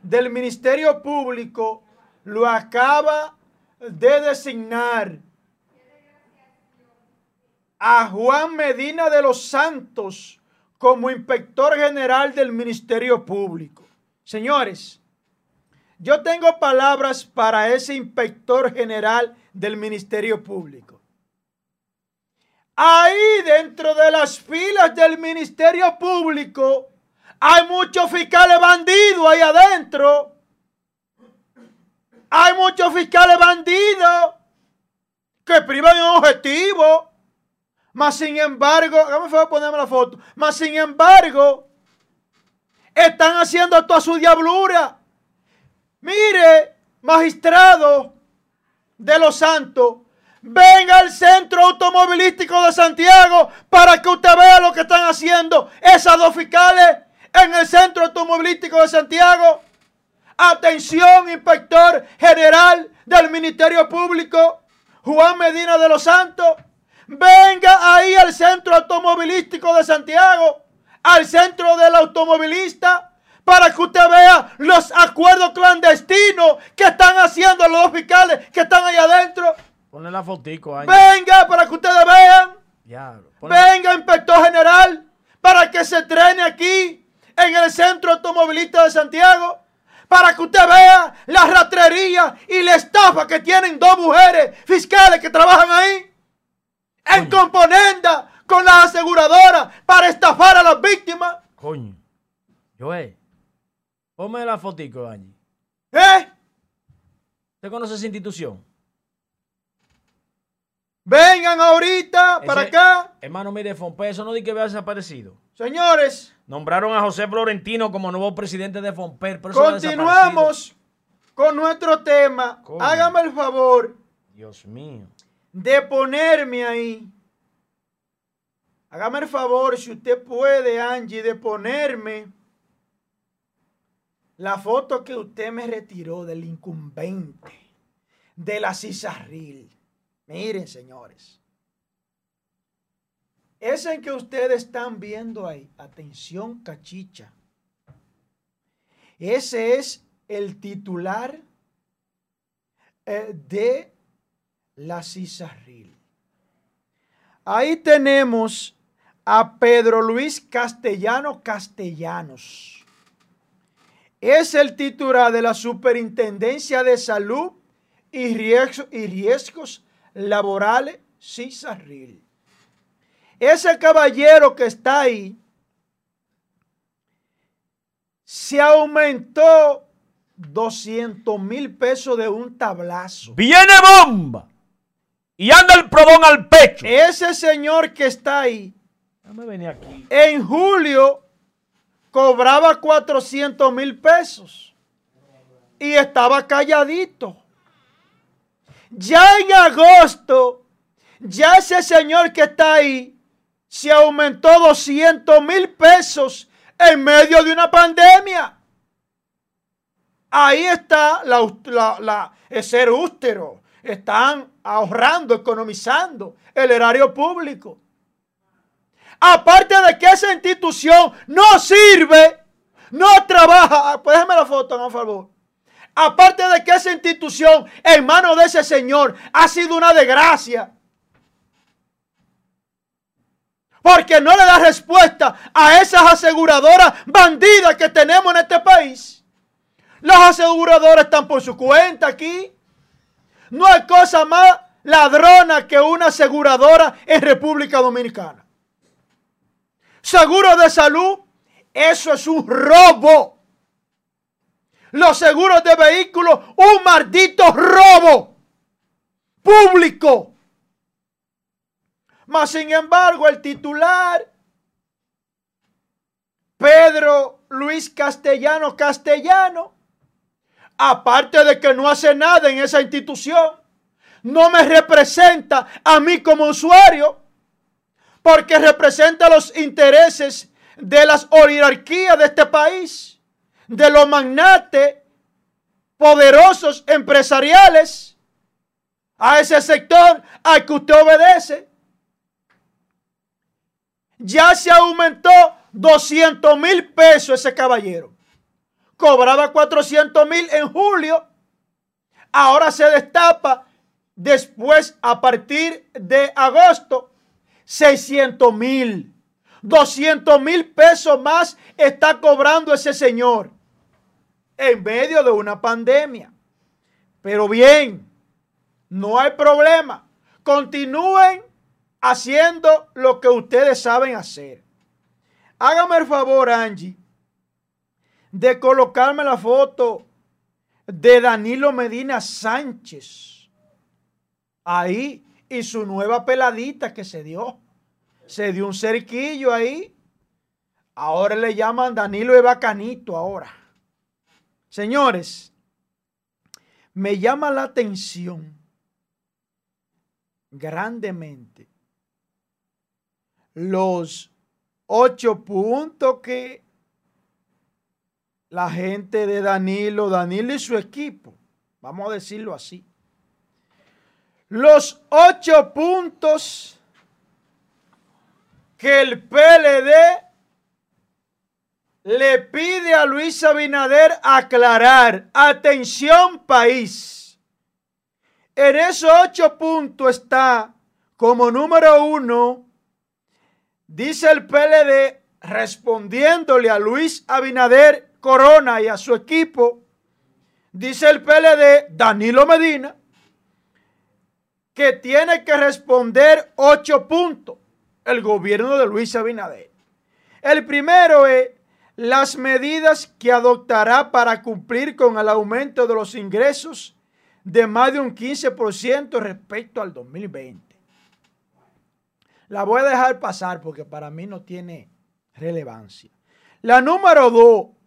del Ministerio Público lo acaba de designar a Juan Medina de los Santos como inspector general del Ministerio Público. Señores, yo tengo palabras para ese inspector general del Ministerio Público. Ahí dentro de las filas del Ministerio Público hay muchos fiscales bandidos ahí adentro. Hay muchos fiscales bandidos que privan un objetivo. Mas sin embargo, déjame favor ponerme la foto. Mas sin embargo, están haciendo toda su diablura. Mire, magistrado de los santos, venga al centro automovilístico de Santiago para que usted vea lo que están haciendo esas dos fiscales en el centro automovilístico de Santiago. Atención, inspector general del Ministerio Público, Juan Medina de los Santos. Venga ahí al centro automovilístico de Santiago, al centro del automovilista, para que usted vea los acuerdos clandestinos que están haciendo los fiscales que están ahí adentro. Ponle la fotico ahí. Venga para que ustedes vean. Venga, inspector general, para que se trene aquí en el centro automovilista de Santiago. Para que usted vea la ratrería y la estafa que tienen dos mujeres fiscales que trabajan ahí en componenda con las aseguradoras para estafar a las víctimas. Coño. Joel, ponme la fotico, Angie. ¿Eh? ¿Usted conoce esa institución? Vengan ahorita para acá. Hermano, mire, Fonpe, eso no di que vea desaparecido. Señores. Nombraron a José Florentino como nuevo presidente de Fonper. Continuamos con nuestro tema. Hágame el favor. Dios mío de ponerme ahí. Hágame el favor, si usted puede, Angie, de ponerme la foto que usted me retiró del incumbente, de la Cisarril. Miren, señores. En que ustedes están viendo ahí, atención cachicha. Ese es el titular eh, de la Cisarril. Ahí tenemos a Pedro Luis Castellano Castellanos. Es el titular de la Superintendencia de Salud y Riesgos, y riesgos Laborales Cisarril. Ese caballero que está ahí se aumentó 200 mil pesos de un tablazo. ¡Viene bomba! Y anda el prodón al pecho. Ese señor que está ahí, aquí. en julio cobraba 400 mil pesos y estaba calladito. Ya en agosto, ya ese señor que está ahí se aumentó 200 mil pesos en medio de una pandemia. Ahí está la, el ser ústero. Están ahorrando, economizando el erario público. Aparte de que esa institución no sirve, no trabaja. Ah, pues la foto, por favor. Aparte de que esa institución en manos de ese señor ha sido una desgracia. Porque no le da respuesta a esas aseguradoras bandidas que tenemos en este país. Las aseguradoras están por su cuenta aquí. No hay cosa más ladrona que una aseguradora en República Dominicana. Seguro de salud, eso es un robo. Los seguros de vehículos, un maldito robo público. Mas, sin embargo, el titular, Pedro Luis Castellano Castellano, aparte de que no hace nada en esa institución, no me representa a mí como usuario, porque representa los intereses de las oligarquías de este país, de los magnates poderosos empresariales, a ese sector al que usted obedece. Ya se aumentó 200 mil pesos ese caballero cobraba 400 mil en julio, ahora se destapa después a partir de agosto 600 mil. 200 mil pesos más está cobrando ese señor en medio de una pandemia. Pero bien, no hay problema. Continúen haciendo lo que ustedes saben hacer. Hágame el favor, Angie, de colocarme la foto de Danilo Medina Sánchez. Ahí y su nueva peladita que se dio. Se dio un cerquillo ahí. Ahora le llaman Danilo de Bacanito ahora. Señores, me llama la atención grandemente los ocho puntos que la gente de Danilo, Danilo y su equipo, vamos a decirlo así. Los ocho puntos que el PLD le pide a Luis Abinader aclarar. Atención país. En esos ocho puntos está como número uno, dice el PLD respondiéndole a Luis Abinader Corona y a su equipo, dice el PLD, Danilo Medina, que tiene que responder ocho puntos el gobierno de Luis Abinader. El primero es las medidas que adoptará para cumplir con el aumento de los ingresos de más de un 15% respecto al 2020. La voy a dejar pasar porque para mí no tiene relevancia. La número dos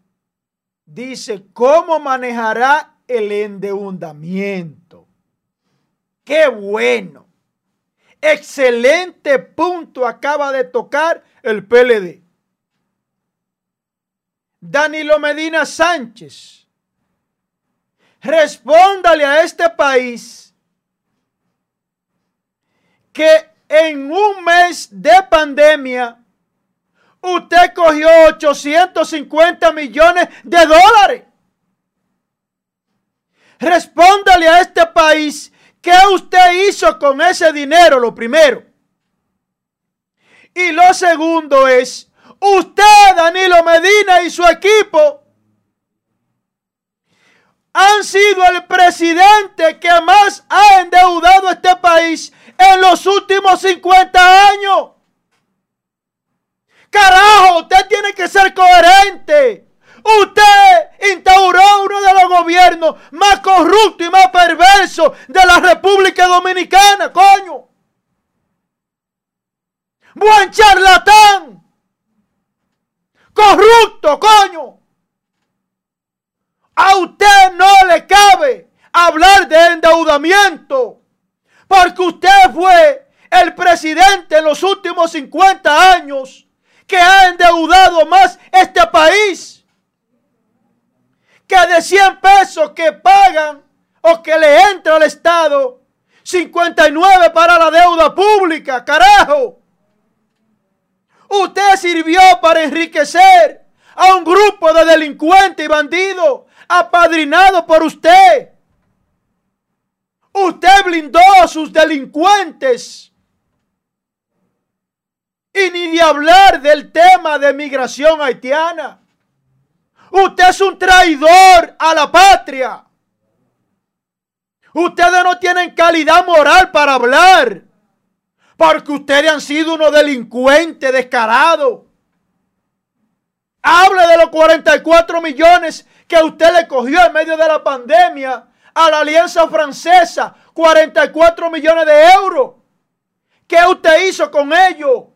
dice cómo manejará el endeudamiento. Qué bueno. Excelente punto acaba de tocar el PLD. Danilo Medina Sánchez, respóndale a este país que en un mes de pandemia usted cogió 850 millones de dólares. Respóndale a este país qué usted hizo con ese dinero, lo primero. Y lo segundo es, usted, Danilo Medina y su equipo, han sido el presidente que más ha endeudado a este país en los últimos 50 años. Carajo, usted tiene que ser coherente. Usted instauró uno de los gobierno más corrupto y más perverso de la República Dominicana, coño. Buen charlatán. Corrupto, coño. A usted no le cabe hablar de endeudamiento. Porque usted fue el presidente en los últimos 50 años que ha endeudado más este país que de 100 pesos que pagan o que le entra al Estado, 59 para la deuda pública, carajo. Usted sirvió para enriquecer a un grupo de delincuentes y bandidos apadrinado por usted. Usted blindó a sus delincuentes. Y ni de hablar del tema de migración haitiana. Usted es un traidor a la patria. Ustedes no tienen calidad moral para hablar. Porque ustedes han sido unos delincuentes descarados. Hable de los 44 millones que usted le cogió en medio de la pandemia a la Alianza Francesa. 44 millones de euros. ¿Qué usted hizo con ellos?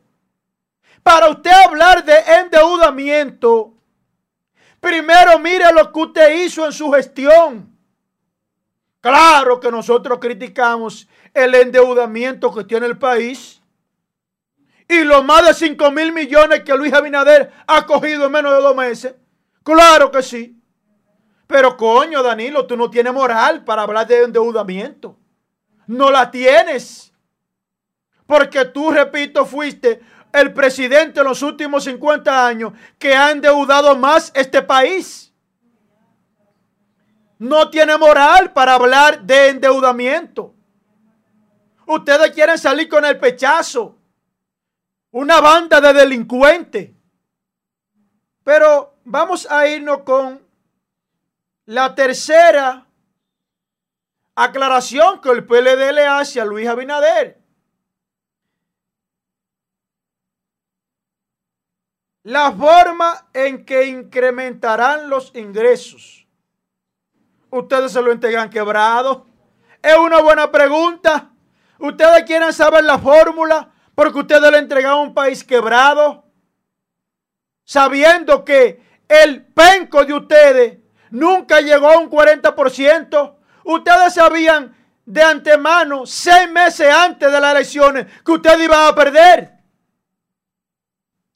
Para usted hablar de endeudamiento, Primero mire lo que usted hizo en su gestión. Claro que nosotros criticamos el endeudamiento que tiene el país y los más de 5 mil millones que Luis Abinader ha cogido en menos de dos meses. Claro que sí. Pero coño, Danilo, tú no tienes moral para hablar de endeudamiento. No la tienes. Porque tú, repito, fuiste el presidente en los últimos 50 años que ha endeudado más este país. No tiene moral para hablar de endeudamiento. Ustedes quieren salir con el pechazo. Una banda de delincuentes. Pero vamos a irnos con la tercera aclaración que el PLD le hace a Luis Abinader. La forma en que incrementarán los ingresos. Ustedes se lo entregan quebrado. Es una buena pregunta. Ustedes quieren saber la fórmula porque ustedes le entregan a un país quebrado. Sabiendo que el penco de ustedes nunca llegó a un 40%. Ustedes sabían de antemano, seis meses antes de las elecciones, que ustedes iban a perder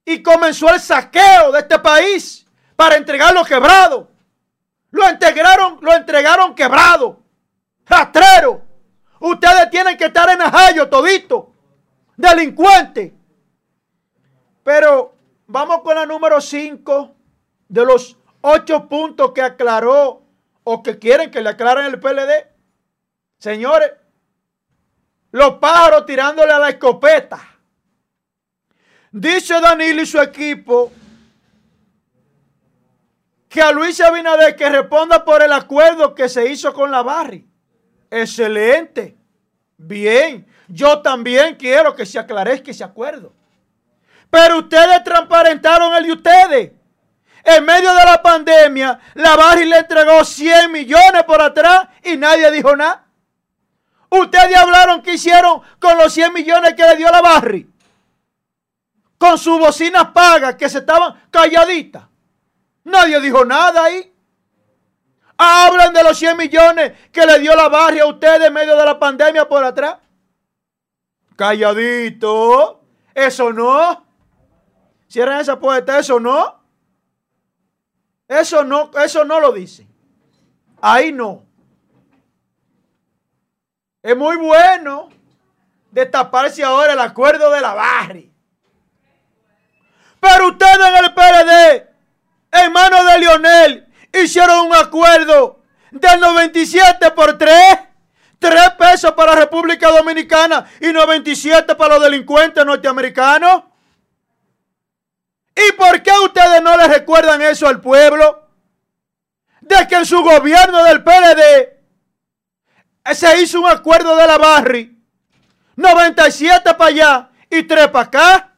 y comenzó el saqueo de este país para entregarlo quebrado. Lo entregaron, lo entregaron quebrado. Rastrero. Ustedes tienen que estar en ajayo todito. Delincuente. Pero vamos con la número 5 de los ocho puntos que aclaró o que quieren que le aclaren el PLD. Señores, los pájaros tirándole a la escopeta. Dice Danilo y su equipo que a Luis Abinader que responda por el acuerdo que se hizo con la Barri. Excelente. Bien. Yo también quiero que se aclarezca ese acuerdo. Pero ustedes transparentaron el de ustedes. En medio de la pandemia, la Barri le entregó 100 millones por atrás y nadie dijo nada. Ustedes hablaron que hicieron con los 100 millones que le dio la Barri con sus bocinas pagas que se estaban calladitas. Nadie dijo nada ahí. Hablan de los 100 millones que le dio la barria a ustedes en medio de la pandemia por atrás. Calladito. Eso no. Cierren esa puerta. Eso no. Eso no, eso no lo dice. Ahí no. Es muy bueno destaparse ahora el acuerdo de la barria. Pero ustedes en el PRD, en manos de Lionel, hicieron un acuerdo del 97 por 3. 3 pesos para la República Dominicana y 97 para los delincuentes norteamericanos. ¿Y por qué ustedes no le recuerdan eso al pueblo? De que en su gobierno del PLD se hizo un acuerdo de la Barri. 97 para allá y 3 para acá.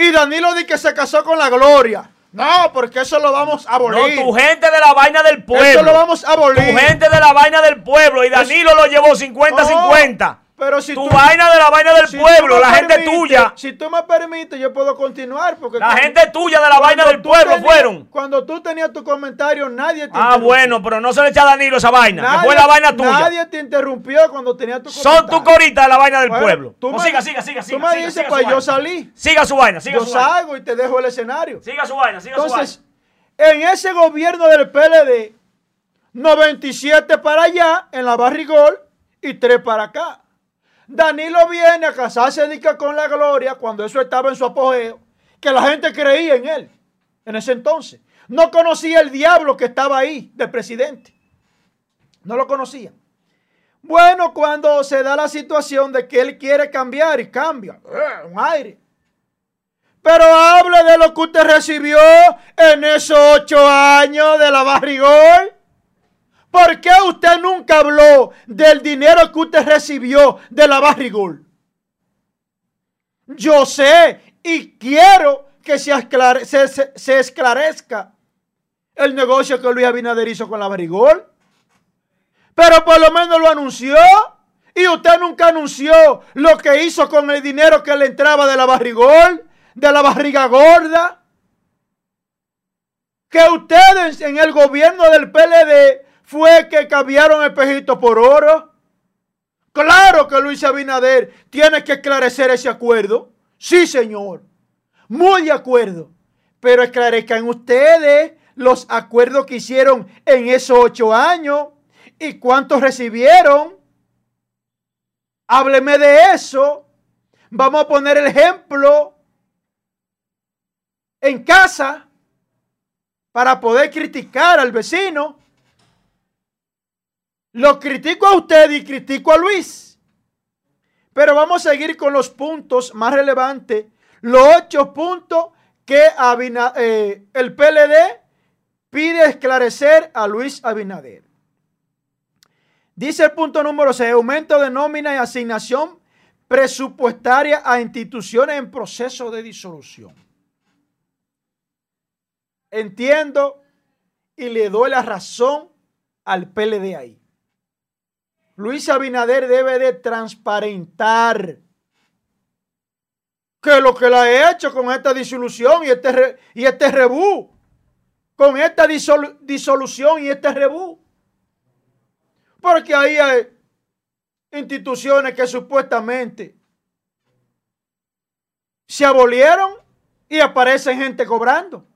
Y Danilo di que se casó con la gloria. No, porque eso lo vamos a abolir. No, tu gente de la vaina del pueblo. Eso lo vamos a abolir. Tu gente de la vaina del pueblo. Y Danilo lo llevó 50-50. Pero si tu vaina de la vaina del pueblo, la gente tuya. Si tú me permites, yo puedo continuar. Porque la gente tuya de la vaina del pueblo fueron. Cuando tú tenías tu comentario, nadie te Ah, bueno, pero no se le echa a Danilo esa vaina. fue la vaina tuya. Nadie te interrumpió cuando tenías tu comentario. Son tu corita de la vaina del pueblo. Tú me, siga, siga, siga. Tú me dices, pues yo salí. Siga su vaina, siga yo su vaina. Yo salgo y te dejo el escenario. Siga su vaina, siga Entonces, su vaina. en ese gobierno del PLD, 97 para allá, en la Barrigol, y 3 para acá. Danilo viene a casarse con la gloria cuando eso estaba en su apogeo, que la gente creía en él en ese entonces. No conocía el diablo que estaba ahí del presidente. No lo conocía. Bueno, cuando se da la situación de que él quiere cambiar y cambia, eh, un aire. Pero hable de lo que usted recibió en esos ocho años de la barrigol. ¿Por qué usted nunca habló del dinero que usted recibió de la Barrigol? Yo sé y quiero que se, esclarezca el negocio que Luis Abinader hizo con la Barrigol. Pero por lo menos lo anunció. Y usted nunca anunció lo que hizo con el dinero que le entraba de la barrigol, de la barriga gorda. Que ustedes en el gobierno del PLD fue que cambiaron espejitos por oro. Claro que Luis Abinader tiene que esclarecer ese acuerdo. Sí, señor. Muy de acuerdo. Pero esclarezcan ustedes los acuerdos que hicieron en esos ocho años y cuántos recibieron. Hábleme de eso. Vamos a poner el ejemplo en casa para poder criticar al vecino. Lo critico a usted y critico a Luis. Pero vamos a seguir con los puntos más relevantes. Los ocho puntos que eh, el PLD pide esclarecer a Luis Abinader. Dice el punto número 6, aumento de nómina y asignación presupuestaria a instituciones en proceso de disolución. Entiendo y le doy la razón al PLD ahí. Luis Abinader debe de transparentar que lo que le ha hecho con esta disolución y este, y este rebú, con esta disolución y este rebú. Porque ahí hay instituciones que supuestamente se abolieron y aparece gente cobrando.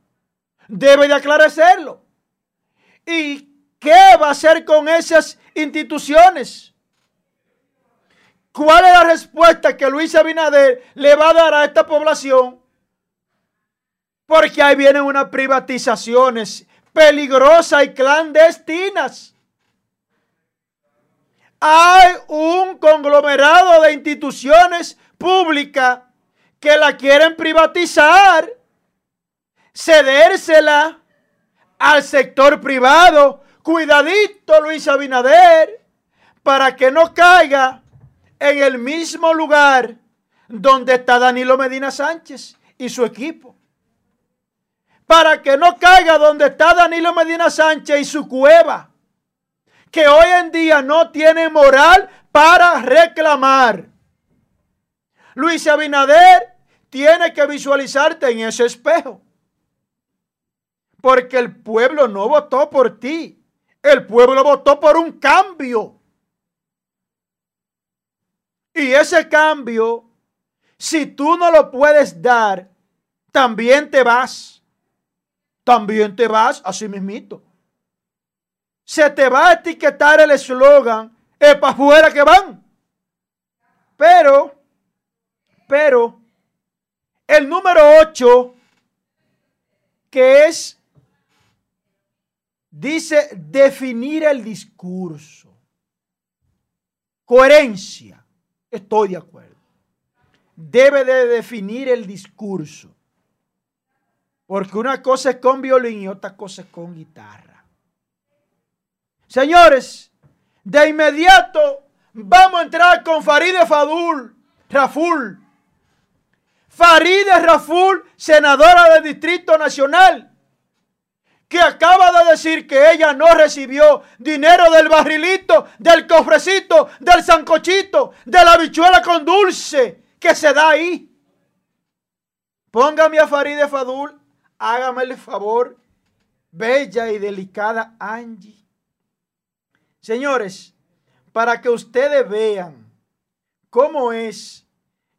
Debe de aclarecerlo. ¿Y qué va a hacer con esas instituciones. ¿Cuál es la respuesta que Luis Abinader le va a dar a esta población? Porque ahí vienen unas privatizaciones peligrosas y clandestinas. Hay un conglomerado de instituciones públicas que la quieren privatizar, cedérsela al sector privado Cuidadito Luis Abinader para que no caiga en el mismo lugar donde está Danilo Medina Sánchez y su equipo. Para que no caiga donde está Danilo Medina Sánchez y su cueva. Que hoy en día no tiene moral para reclamar. Luis Abinader tiene que visualizarte en ese espejo. Porque el pueblo no votó por ti. El pueblo votó por un cambio. Y ese cambio, si tú no lo puedes dar, también te vas. También te vas así mismito. Se te va a etiquetar el eslogan, es para afuera que van. Pero, pero, el número 8, que es Dice definir el discurso. Coherencia. Estoy de acuerdo. Debe de definir el discurso. Porque una cosa es con violín y otra cosa es con guitarra. Señores, de inmediato vamos a entrar con Farideh Fadul, Raful. Faride Raful, senadora del Distrito Nacional, que acaba de decir que ella no recibió dinero del barrilito, del cofrecito, del sancochito, de la bichuela con dulce que se da ahí. Póngame a Faride Fadul, hágame el favor, bella y delicada Angie. Señores, para que ustedes vean cómo es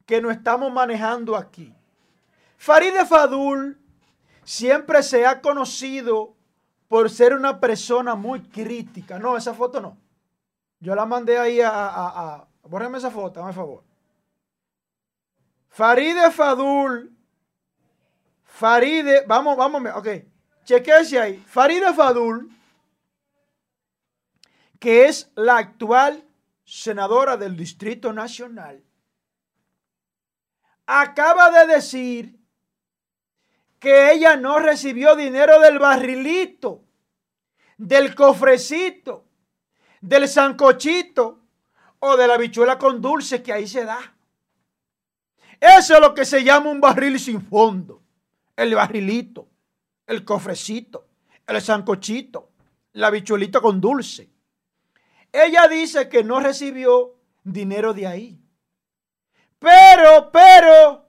que nos estamos manejando aquí. Faride Fadul siempre se ha conocido por ser una persona muy crítica. No, esa foto no. Yo la mandé ahí a... a, esa foto, dame favor. Faride Fadul. Faride, vamos, vamos, ok. Chequese ahí. Faride Fadul, que es la actual senadora del Distrito Nacional, acaba de decir que ella no recibió dinero del barrilito, del cofrecito, del sancochito o de la bichuela con dulce que ahí se da. Eso es lo que se llama un barril sin fondo. El barrilito, el cofrecito, el sancochito, la bichuelita con dulce. Ella dice que no recibió dinero de ahí. Pero, pero,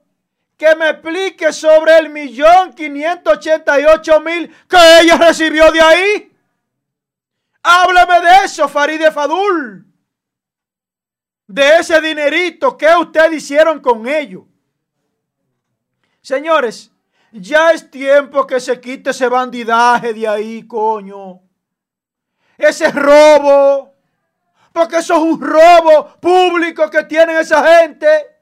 que me explique sobre el millón quinientos ochenta y ocho mil que ella recibió de ahí. Háblame de eso, Faride Fadul. De ese dinerito que ustedes hicieron con ellos. Señores, ya es tiempo que se quite ese bandidaje de ahí, coño. Ese robo. Porque eso es un robo público que tienen esa gente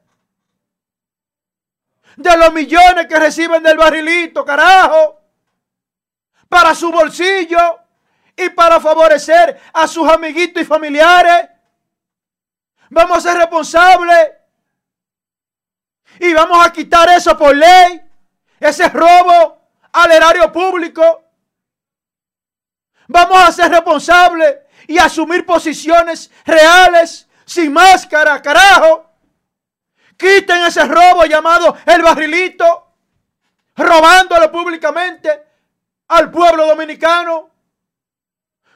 de los millones que reciben del barrilito, carajo, para su bolsillo y para favorecer a sus amiguitos y familiares. Vamos a ser responsables y vamos a quitar eso por ley, ese robo al erario público. Vamos a ser responsables y asumir posiciones reales, sin máscara, carajo. Quiten ese robo llamado el barrilito, robándolo públicamente al pueblo dominicano.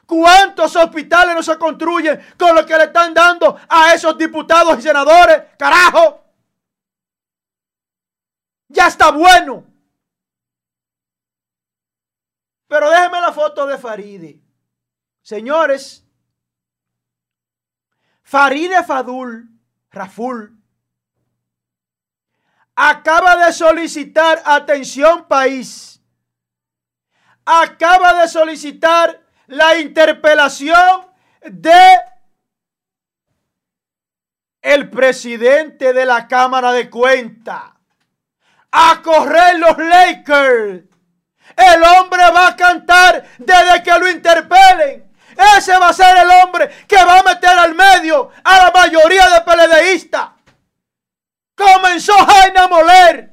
¿Cuántos hospitales no se construyen con lo que le están dando a esos diputados y senadores? Carajo. Ya está bueno. Pero déjenme la foto de Faride. Señores, Faride Fadul, Raful, acaba de solicitar atención país. Acaba de solicitar la interpelación de el presidente de la Cámara de Cuentas. A correr los Lakers. El hombre va a cantar desde que lo interpelen. Ese va a ser el hombre que va a meter al medio a la mayoría de PLDistas comenzó Jaina Moler.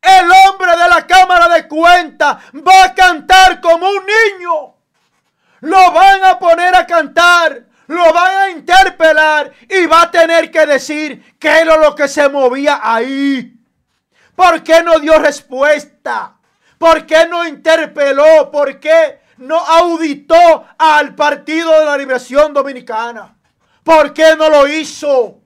El hombre de la Cámara de Cuentas va a cantar como un niño. Lo van a poner a cantar, lo van a interpelar y va a tener que decir qué era lo que se movía ahí. ¿Por qué no dio respuesta? ¿Por qué no interpeló? ¿Por qué no auditó al Partido de la Liberación Dominicana? ¿Por qué no lo hizo?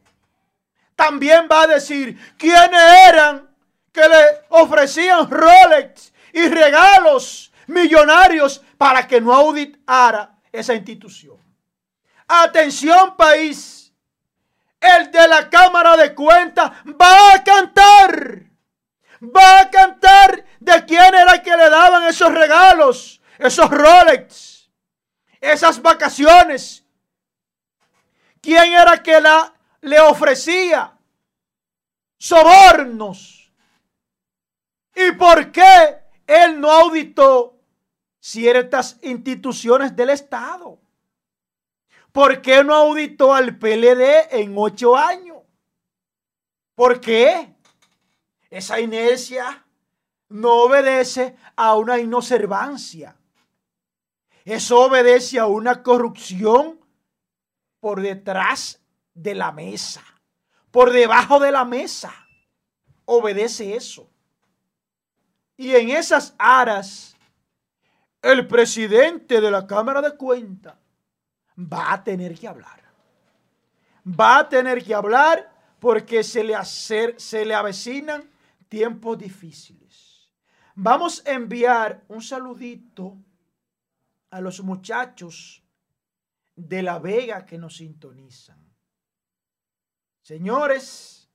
También va a decir quiénes eran que le ofrecían Rolex y regalos millonarios para que no auditara esa institución. Atención país, el de la Cámara de Cuentas va a cantar, va a cantar de quién era que le daban esos regalos, esos Rolex, esas vacaciones. ¿Quién era que la le ofrecía sobornos. ¿Y por qué él no auditó ciertas instituciones del Estado? ¿Por qué no auditó al PLD en ocho años? ¿Por qué? Esa inercia no obedece a una inobservancia. Eso obedece a una corrupción por detrás de la mesa, por debajo de la mesa. obedece eso. Y en esas aras, el presidente de la Cámara de Cuentas va a tener que hablar. Va a tener que hablar porque se le, se le avecinan tiempos difíciles. Vamos a enviar un saludito a los muchachos de La Vega que nos sintonizan. Señores,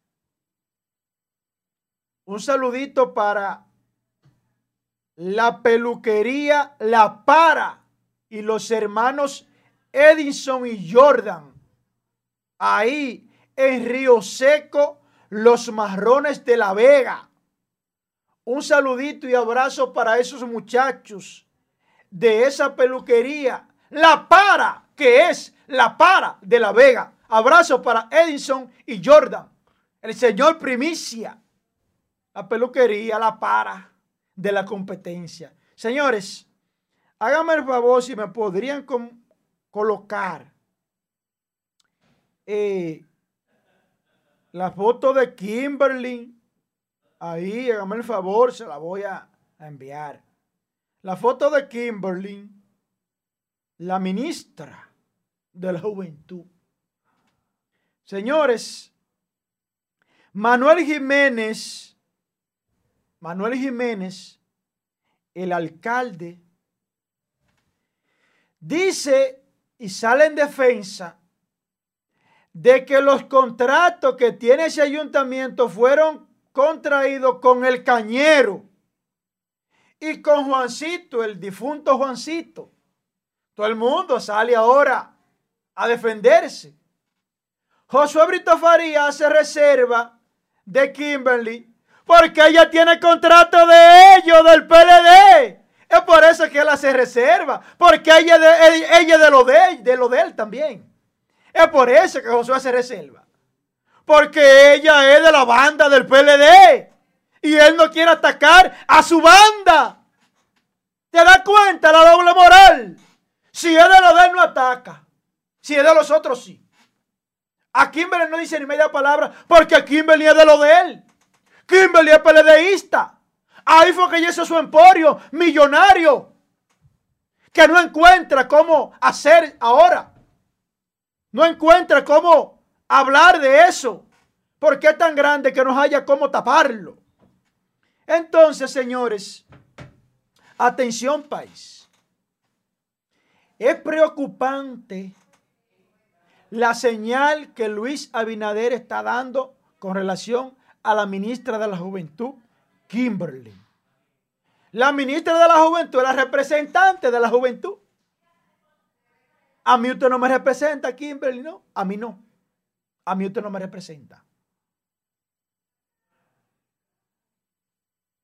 un saludito para la peluquería La Para y los hermanos Edison y Jordan. Ahí en Río Seco, los marrones de La Vega. Un saludito y abrazo para esos muchachos de esa peluquería. La Para, que es La Para de La Vega. Abrazo para Edison y Jordan. El señor Primicia. La peluquería La Para de la competencia. Señores, háganme el favor si me podrían colocar eh, la foto de Kimberly. Ahí, háganme el favor, se la voy a enviar. La foto de Kimberly, la ministra de la juventud. Señores, Manuel Jiménez Manuel Jiménez, el alcalde, dice y sale en defensa de que los contratos que tiene ese ayuntamiento fueron contraídos con el cañero y con Juancito, el difunto Juancito. Todo el mundo sale ahora a defenderse. Josué Brito Faría hace reserva de Kimberly porque ella tiene contrato de ellos, del PLD. Es por eso que él hace reserva. Porque ella, de, ella de, de, de lo de él también. Es por eso que Josué hace reserva. Porque ella es de la banda del PLD. Y él no quiere atacar a su banda. ¿Te das cuenta la doble moral? Si es de lo de él, no ataca. Si es de los otros, sí. A Kimberly no dice ni media palabra porque Kimberly es de lo de él. Kimberly es PLDista. Ahí fue que hizo su emporio millonario. Que no encuentra cómo hacer ahora. No encuentra cómo hablar de eso. Porque es tan grande que no haya cómo taparlo. Entonces, señores, atención país. Es preocupante la señal que Luis Abinader está dando con relación a la ministra de la Juventud, Kimberly. La ministra de la Juventud la representante de la juventud. A mí usted no me representa, Kimberly, ¿no? A mí no. A mí usted no me representa.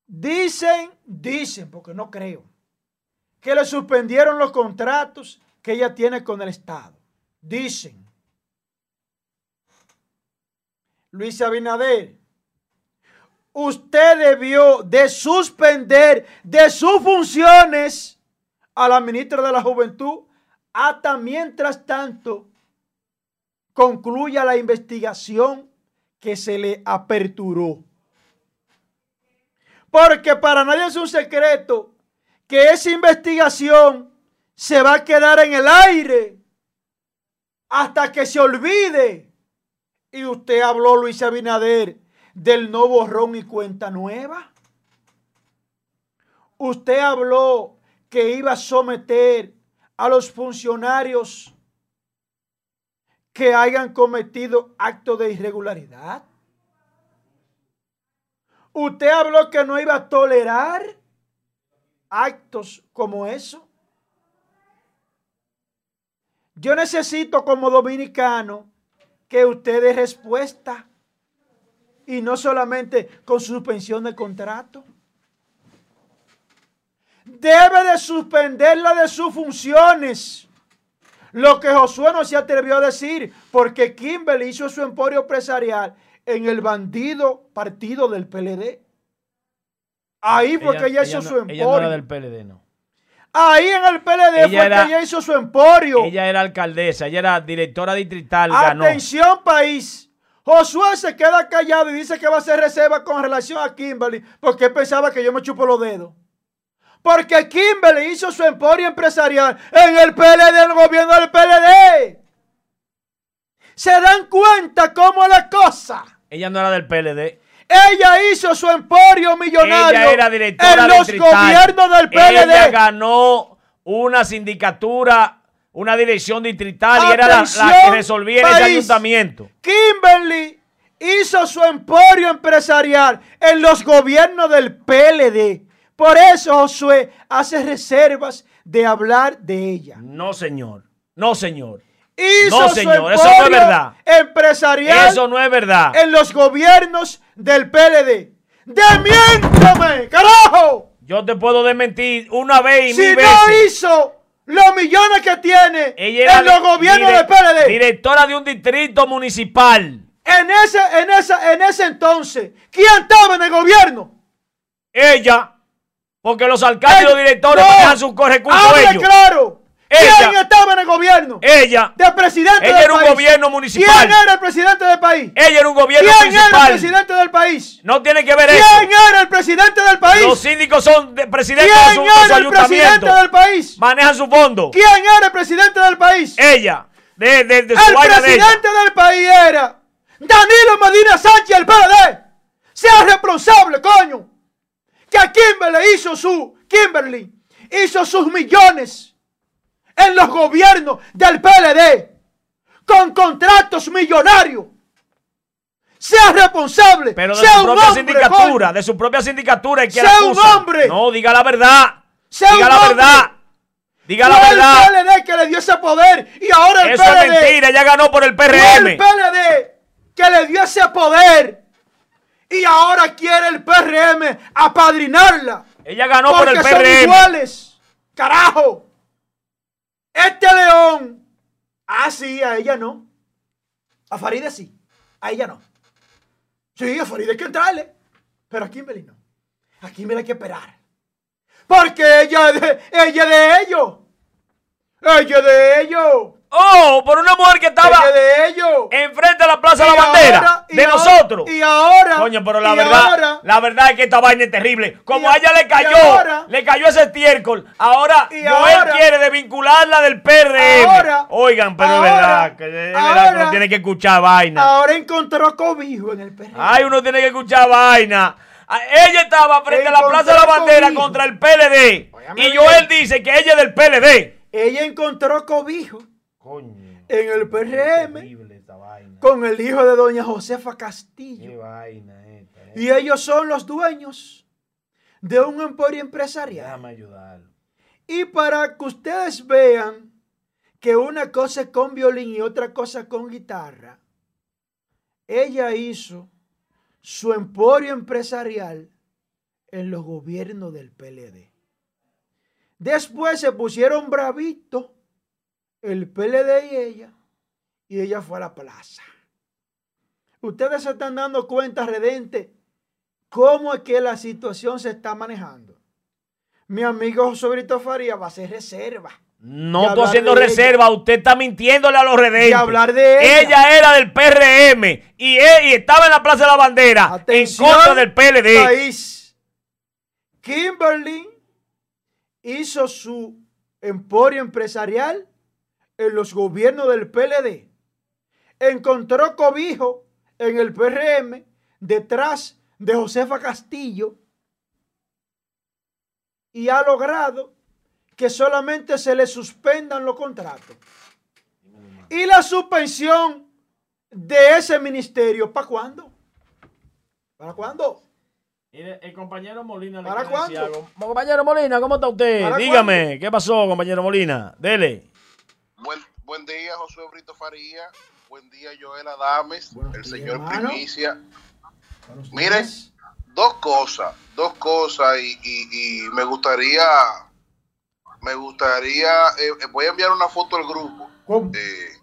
Dicen, dicen, porque no creo, que le suspendieron los contratos que ella tiene con el Estado. Dicen. Luis Abinader usted debió de suspender de sus funciones a la ministra de la Juventud hasta mientras tanto concluya la investigación que se le aperturó. Porque para nadie es un secreto que esa investigación se va a quedar en el aire hasta que se olvide. Y usted habló, Luis Abinader, del no borrón y cuenta nueva? Usted habló que iba a someter a los funcionarios que hayan cometido actos de irregularidad. Usted habló que no iba a tolerar actos como eso. Yo necesito como dominicano que usted dé respuesta y no solamente con suspensión de contrato. Debe de suspenderla de sus funciones. Lo que Josué no se atrevió a decir, porque Kimberly hizo su emporio empresarial en el bandido partido del PLD. Ahí fue que ella hizo su emporio. Ella no era del PLD, no. Ahí en el PLD fue que ella hizo su emporio. Ella era alcaldesa, ella era directora distrital. Atención, país. Josué se queda callado y dice que va a hacer reserva con relación a Kimberly porque pensaba que yo me chupo los dedos. Porque Kimberly hizo su emporio empresarial en el PLD, el gobierno del PLD. ¿Se dan cuenta cómo es la cosa? Ella no era del PLD. Ella hizo su emporio millonario Ella era directora en los gobiernos del PLD. Ella ganó una sindicatura, una dirección distrital y era la, la, que resolvía en ese ayuntamiento. Kimberly hizo su emporio empresarial en los gobiernos del PLD. Por eso Josué hace reservas de hablar de ella. No, señor. No, señor. Hizo no, señor, eso no es verdad. Empresarial. Eso no es verdad. En los gobiernos del PLD. ¡Demiéntame, carajo! Yo te puedo desmentir una vez y si mil no veces. hizo los millones que tiene Ella en los gobiernos del PLD. Directora de un distrito municipal. En ese, en, esa, en ese entonces, ¿quién estaba en el gobierno? Ella. Porque los alcaldes y los directores no, manejan sus recursos hable ellos. claro. Ella. ¿Quién estaba en el gobierno? Ella. De presidente Ella del era un gobierno municipal. ¿Quién era el presidente del país? Ella era un gobierno ¿Quién municipal. era el presidente del país? No tiene que ver ¿Quién eso. era el presidente del país? Los síndicos son de presidentes ¿Quién de su, era el presidente del país? Manejan su fondo. ¿Quién era el presidente del país? Ella. De, de, de su el de presidente del país era Danilo Medina Sánchez, el PLD. Sea responsable, coño. Que a Kimberly hizo su, Kimberly hizo sus millones en los gobiernos del PLD con contratos millonarios. Sea responsable. Pero de sea su un propia hombre, sindicatura, coño. de su propia sindicatura. que Sea un hombre. No, diga la verdad. Sea diga un la hombre. verdad. Diga la verdad. el PLD que le dio ese poder y ahora el Eso PLD. es mentira. Ella ganó por el PRM. el PLD que le dio ese poder y ahora quiere el PRM apadrinarla. Ella ganó por el porque son PRM. iguales. Carajo. Este león. Ah, sí, a ella no. A Faride sí. A ella no. Sí, a Faride hay que entrarle. Pero a Kimberly no. A Kimberly hay que esperar. Porque ella es de, ella de ellos. Ella de ellos. Oh, por una mujer que estaba de ellos. enfrente de la Plaza de la Bandera. ahora- de ahora- nosotros. Y ahora. Coño, pero la verdad, ahora- la verdad es que esta vaina es terrible. Como a ella le cayó, le cayó ese estiércol. Ahora Joel quiere desvincularla del PRM. Ahora- Oigan, pero es verdad que es verdad que uno tiene que escuchar vaina. Ahora encontró cobijo en el PRM. Ay, uno tiene que escuchar vaina. Ah, Ella estaba frente a la Plaza de la Bandera cobijo. contra el PLD. Y bien. Joel dice que ella es del PLD. Ella encontró cobijo Coño. en el PRM Terrible esta vaina. con el hijo de doña Josefa Castillo. vaina esta. eh. Y ellos son los dueños de un emporio empresarial. Déjame ayudarlo. Y para que ustedes vean que una cosa es con violín y otra cosa con guitarra, ella hizo su emporio empresarial en los gobiernos del PLD. Después se pusieron bravitos el PLD y ella, y ella fue a la plaza. Ustedes se están dando cuenta, Redente, cómo es que la situación se está manejando. Mi amigo José Brito Faría va a hacer reserva. No estoy haciendo reserva, usted está mintiéndole a los redentes. De hablar de ella. Ella era del PRM y, e- y estaba en la Plaza de la Bandera Atención, en contra del PLD. País. Kimberly hizo su emporio empresarial en los gobiernos del PLD. Encontró cobijo en el PRM detrás de Josefa Castillo y ha logrado que solamente se le suspendan los contratos. Y la suspensión de ese ministerio, ¿para cuándo? ¿Para cuándo? Mire, el compañero Molina le ¿Para cuándo? Compañero Molina, ¿cómo está usted? ¿Para Dígame, ¿qué pasó, compañero Molina? Dele. Buen, día, Josué Brito Faría. Buen día, Joel Adames, Buenos el días, señor hermano. Primicia. Buenos Miren, días. dos cosas, dos cosas y, y- y me gustaría, me gustaría, eh, eh, voy a enviar una foto al grupo. Eh,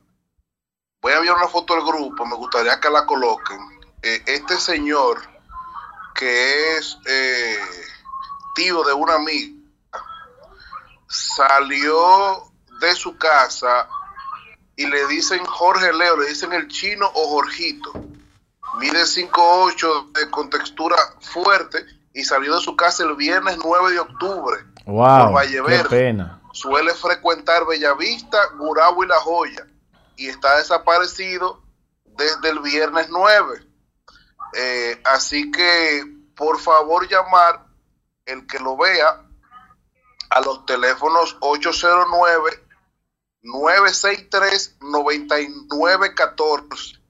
voy a enviar una foto al grupo, me gustaría que la coloquen. Eh, este señor que es tío de una amiga salió de su casa y le dicen Jorge Leo, le dicen el chino o Jorgito. mide 5'8 de, con textura fuerte y salió de su casa el viernes 9 de octubre. Wow, Valle qué pena. Suele frecuentar Bellavista, Gurabo y La Joya y está desaparecido desde el viernes 9. Eh, así que por favor llamar el que lo vea a los teléfonos 809 963 9914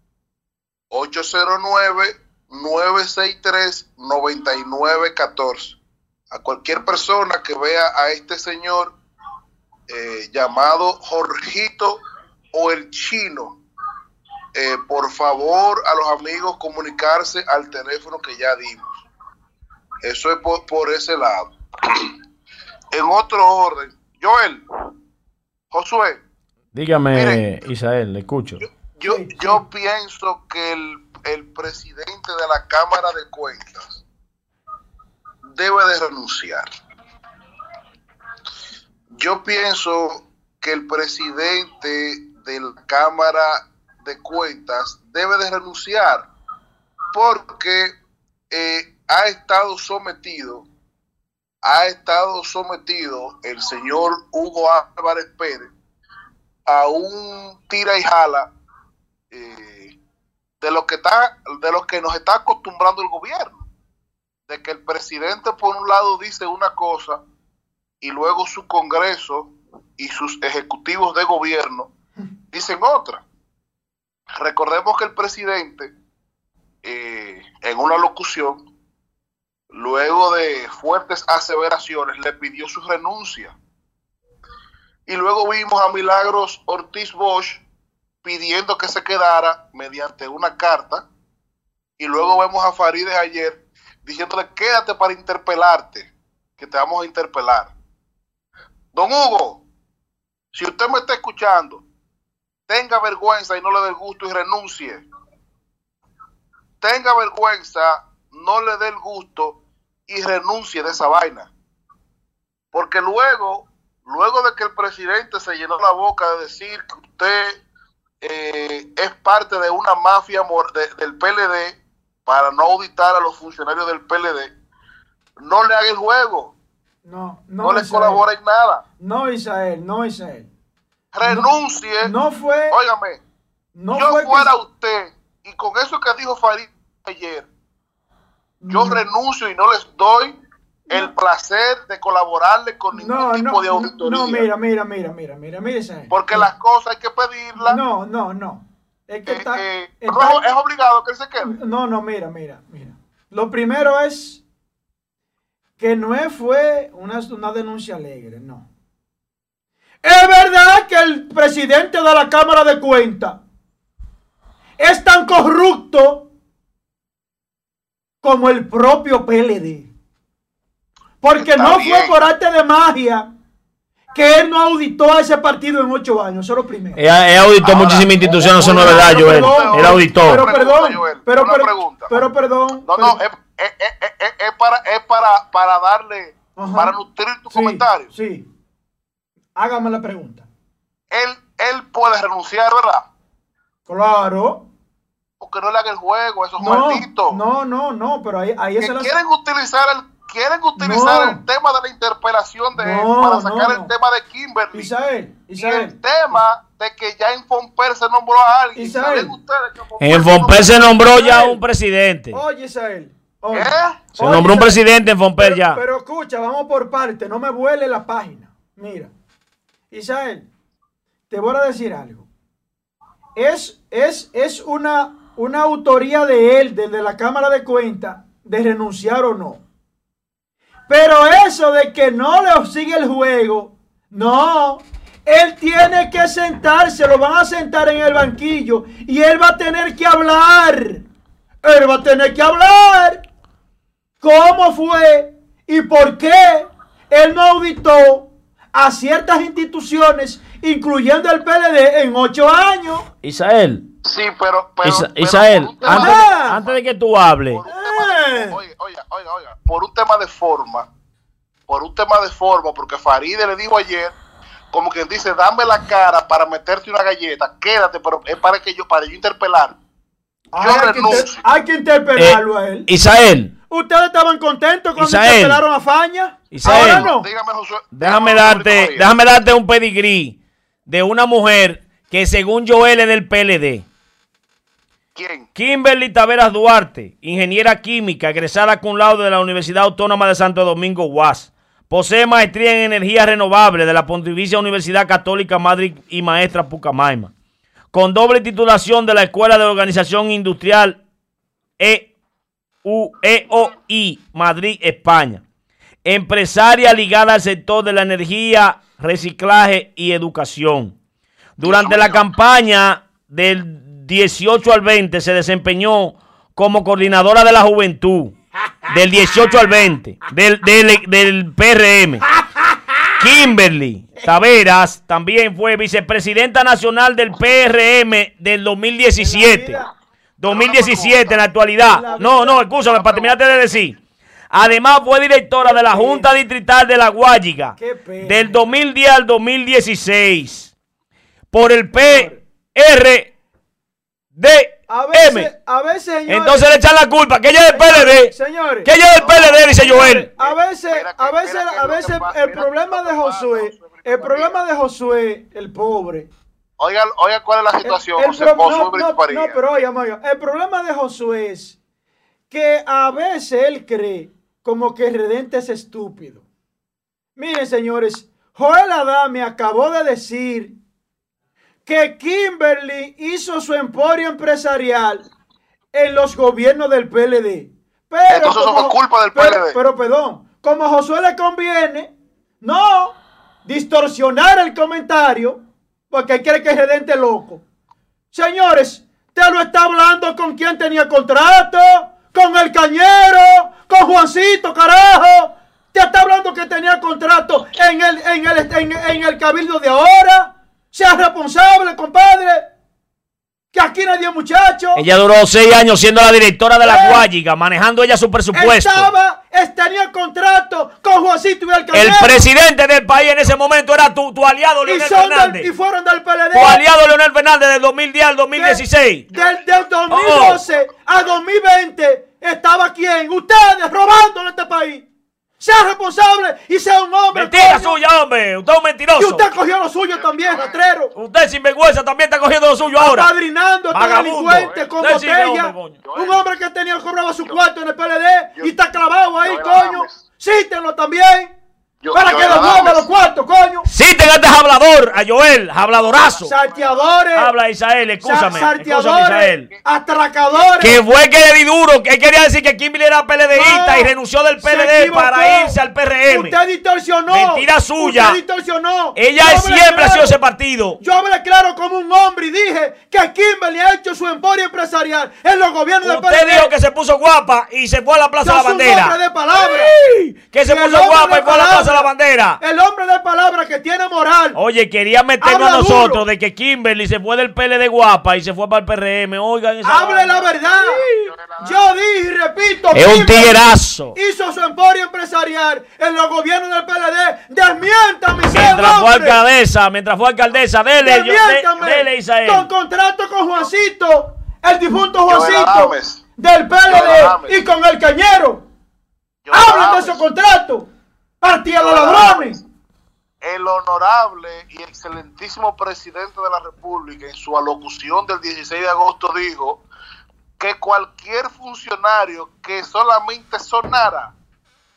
809 963 9914 a cualquier persona que vea a este señor eh, llamado Jorgito o el chino eh, por favor a los amigos comunicarse al teléfono que ya dimos. Eso es por, ese lado. en otro orden, Joel, Josué. Dígame, Isael, le escucho. Yo, yo, pienso que el, el presidente de la Cámara de Cuentas debe de renunciar. Yo pienso que el presidente de la Cámara de Cuentas debe de renunciar porque eh, ha estado sometido, ha estado sometido el señor Hugo Álvarez Pérez a un tira y jala eh, de lo que está, de lo que nos está acostumbrando el gobierno, de que el presidente por un lado dice una cosa y luego su Congreso y sus ejecutivos de gobierno dicen otra. Recordemos que el presidente, eh, en una locución, luego de fuertes aseveraciones, le pidió su renuncia. Y luego vimos a Milagros Ortiz Bosch pidiendo que se quedara mediante una carta. Y luego vemos a Farideh ayer diciéndole, quédate para interpelarte, que te vamos a interpelar. Don Hugo, si usted me está escuchando, tenga vergüenza y no le dé el gusto y renuncie. Tenga vergüenza, no le dé el gusto y renuncie de esa vaina. Porque luego, luego de que el presidente se llenó la boca de decir que usted eh, es parte de una mafia del PLD para no auditar a los funcionarios del PLD, no le haga el juego. No, no, no le colabora en nada. No, Isael, no, Isael renuncie. No, fue. Óigame, no yo fuera usted, y con eso que dijo Farid ayer, yo mm. renuncio y no les doy el placer de colaborarle con ningún tipo de auditoría. No, mira, mira, mira, mira, mira, mira. Porque las cosas hay que pedirlas. No, no, no. Es que eh, está, eh, es obligado que él se quede. No, no, mira, mira, mira. Lo primero es que no fue una, una denuncia alegre, no. Es verdad que el presidente de la Cámara de Cuentas es tan corrupto como el propio PLD. Porque no fue por arte de magia que él no auditó a ese partido en ocho años. Eso es lo primero. Él, auditó muchísimas instituciones, eso no es verdad, Joel. Él auditó. Pero perdón, pero, pero, perdón. No, no, es, para, es para, para darle, para nutrir tu comentario. Sí. Hágame la pregunta. Él, él puede renunciar, ¿verdad? Claro. Porque no le haga el juego, esos no, malditos. No, no, no, pero ahí, ahí es la... quieren utilizar el quieren utilizar el tema de la interpelación de él para sacar el tema de Kimberly. Isael, Isael. Y el tema de que ya en Fomper se nombró a alguien. Isael. En Fomper se nombró ya un presidente. Oye, Isael. ¿Qué? Se nombró un presidente en Fomper ya. Pero escucha, vamos por parte, no me vuele la página. Mira. Isael, te voy a decir algo. Es, es, es una, una autoría de él, desde la Cámara de Cuentas, de renunciar o no. Pero eso de que no le sigue el juego, no. Él tiene que sentarse, lo van a sentar en el banquillo y él va a tener que hablar. Él va a tener que hablar. ¿Cómo fue y por qué él no auditó a ciertas instituciones, incluyendo el PLD, en ocho años. Isael. Sí, pero. Isael, antes, de que tú hables. Oiga, oiga, oiga, por un tema de forma, por un tema de forma, porque Faride le dijo ayer, como quien dice, dame la cara para meterte una galleta, quédate, pero es para que yo, para yo interpelar. yo hay, que renuncio. inter- hay que interpelarlo a él. Isael, Ustedes estaban contentos cuando Isael. interpelaron a Faña. Isael. Ahora no. Dígame, Josué. déjame darte, déjame darte un pedigrí de una mujer que según Joel es del PLD. ¿Quién? Kimberly Taveras Duarte, ingeniera química, egresada con laudo de la Universidad Autónoma de Santo Domingo, UAS. Posee maestría en energía renovable de la Pontificia Universidad Católica Madrid y maestra Pucamaima. Con doble titulación de la Escuela de Organización Industrial E EU EOI Madrid, España. Empresaria ligada al sector de la energía, reciclaje y educación. Durante la campaña del 18 al 20 se desempeñó como coordinadora de la juventud. Del 18 al 20. Del, del, del PRM. Kimberly Taveras también fue vicepresidenta nacional del PRM del 2017. 2017 en la actualidad. No, no, escúchame, para terminarte de decir. Además fue directora de la Junta Distrital de La Guayiga del 2010 al 2016 por el PRDM. A veces, a veces, señores. Entonces le echan la culpa que ella es del PLD. Señores. Que ella es del PLD, dice Joel. A veces, a veces, a veces el problema de Josué, el problema de Josué, el pobre. Oiga, oiga, ¿cuál es la situación, El- el José, no, no, no, pero oiga, oiga, el problema de Josué es que a veces él cree como que Redente es estúpido. Miren, señores, Joel Adame acabó de decir que Kimberly hizo su emporio empresarial en los gobiernos del PLD. Pero Entonces eso como- fue culpa del pero- PLD. Pero, perdón, como a Josué le conviene, no distorsionar el comentario, porque él cree que es Redente loco. Señores, te lo está hablando con quien tenía contrato, con el cañero, con Juancito, carajo. Te está hablando que tenía contrato en el, en el, en, en el cabildo de ahora. Sea responsable, compadre. Que aquí nadie muchacho. Ella duró seis años siendo la directora de la Eh. Guayiga, manejando ella su presupuesto. Estaba, es- tenía contrato con Juancito y el. El presidente del país en ese momento era tu, tu aliado y, Leonel del- Fernández. y fueron del PLD. Tu aliado Leonel Fernández del 2010 al 2016. Del, del 2012 a 2020 estaba quién? Ustedes robándole este país. Sea responsable y sea un hombre. Mentira coño. suya, hombre. Usted es un mentiroso. Y usted cogió lo suyo también, ratrero. Usted sin vergüenza también está cogiendo lo suyo ahora. Apadrinando a este delincuente con Usted botella. hombre, un hombre que tenía cobraba su cuarto en el PLD y está clavado ahí, Yo- coño. Cítenlo también. Yo- para yo que devuelva Adames. los cuartos, coño. Citen a este hablador, a Joel, habladorazo. Salteadores. Habla Isael, Escúchame, Salteadores. Isael. Atracadores. Que fue que le di duro, que él quería decir que Kimberly era PLDista No, y renunció del PLD para irse al PRM. Usted distorsionó. Mentira suya. Usted distorsionó. Ella Yo siempre ha sido ese partido. Yo hablé claro como un hombre y dije que Kimberly ha hecho su emporio empresarial en los gobiernos del Usted PLD. dijo que se puso guapa y se fue a la Plaza de la un Bandera. hombre de palabra. Que se puso guapa y fue a la. Plaza de la Bandera. El hombre de palabra que tiene moral. Oye, quería meternos a nosotros duro. de que Kimberly se fue del PLD guapa y se fue para el PRM. Oigan, esa Hable la verdad. Yo dije y repito. Es un tiguerazo. Hizo su emporio empresarial en los gobiernos del PLD. Desmiéntame, Mientras fue hombre. alcaldesa, mientras fue alcaldesa, dele, yo- de- Desmiéntame. dele Isael. Con contrato con Juancito, el difunto Juancito del PLD y con el cañero. Yo Hablen de esos contratos. Los ladrones. El honorable y excelentísimo presidente de la República en su alocución del 16 de agosto dijo que cualquier funcionario que solamente sonara,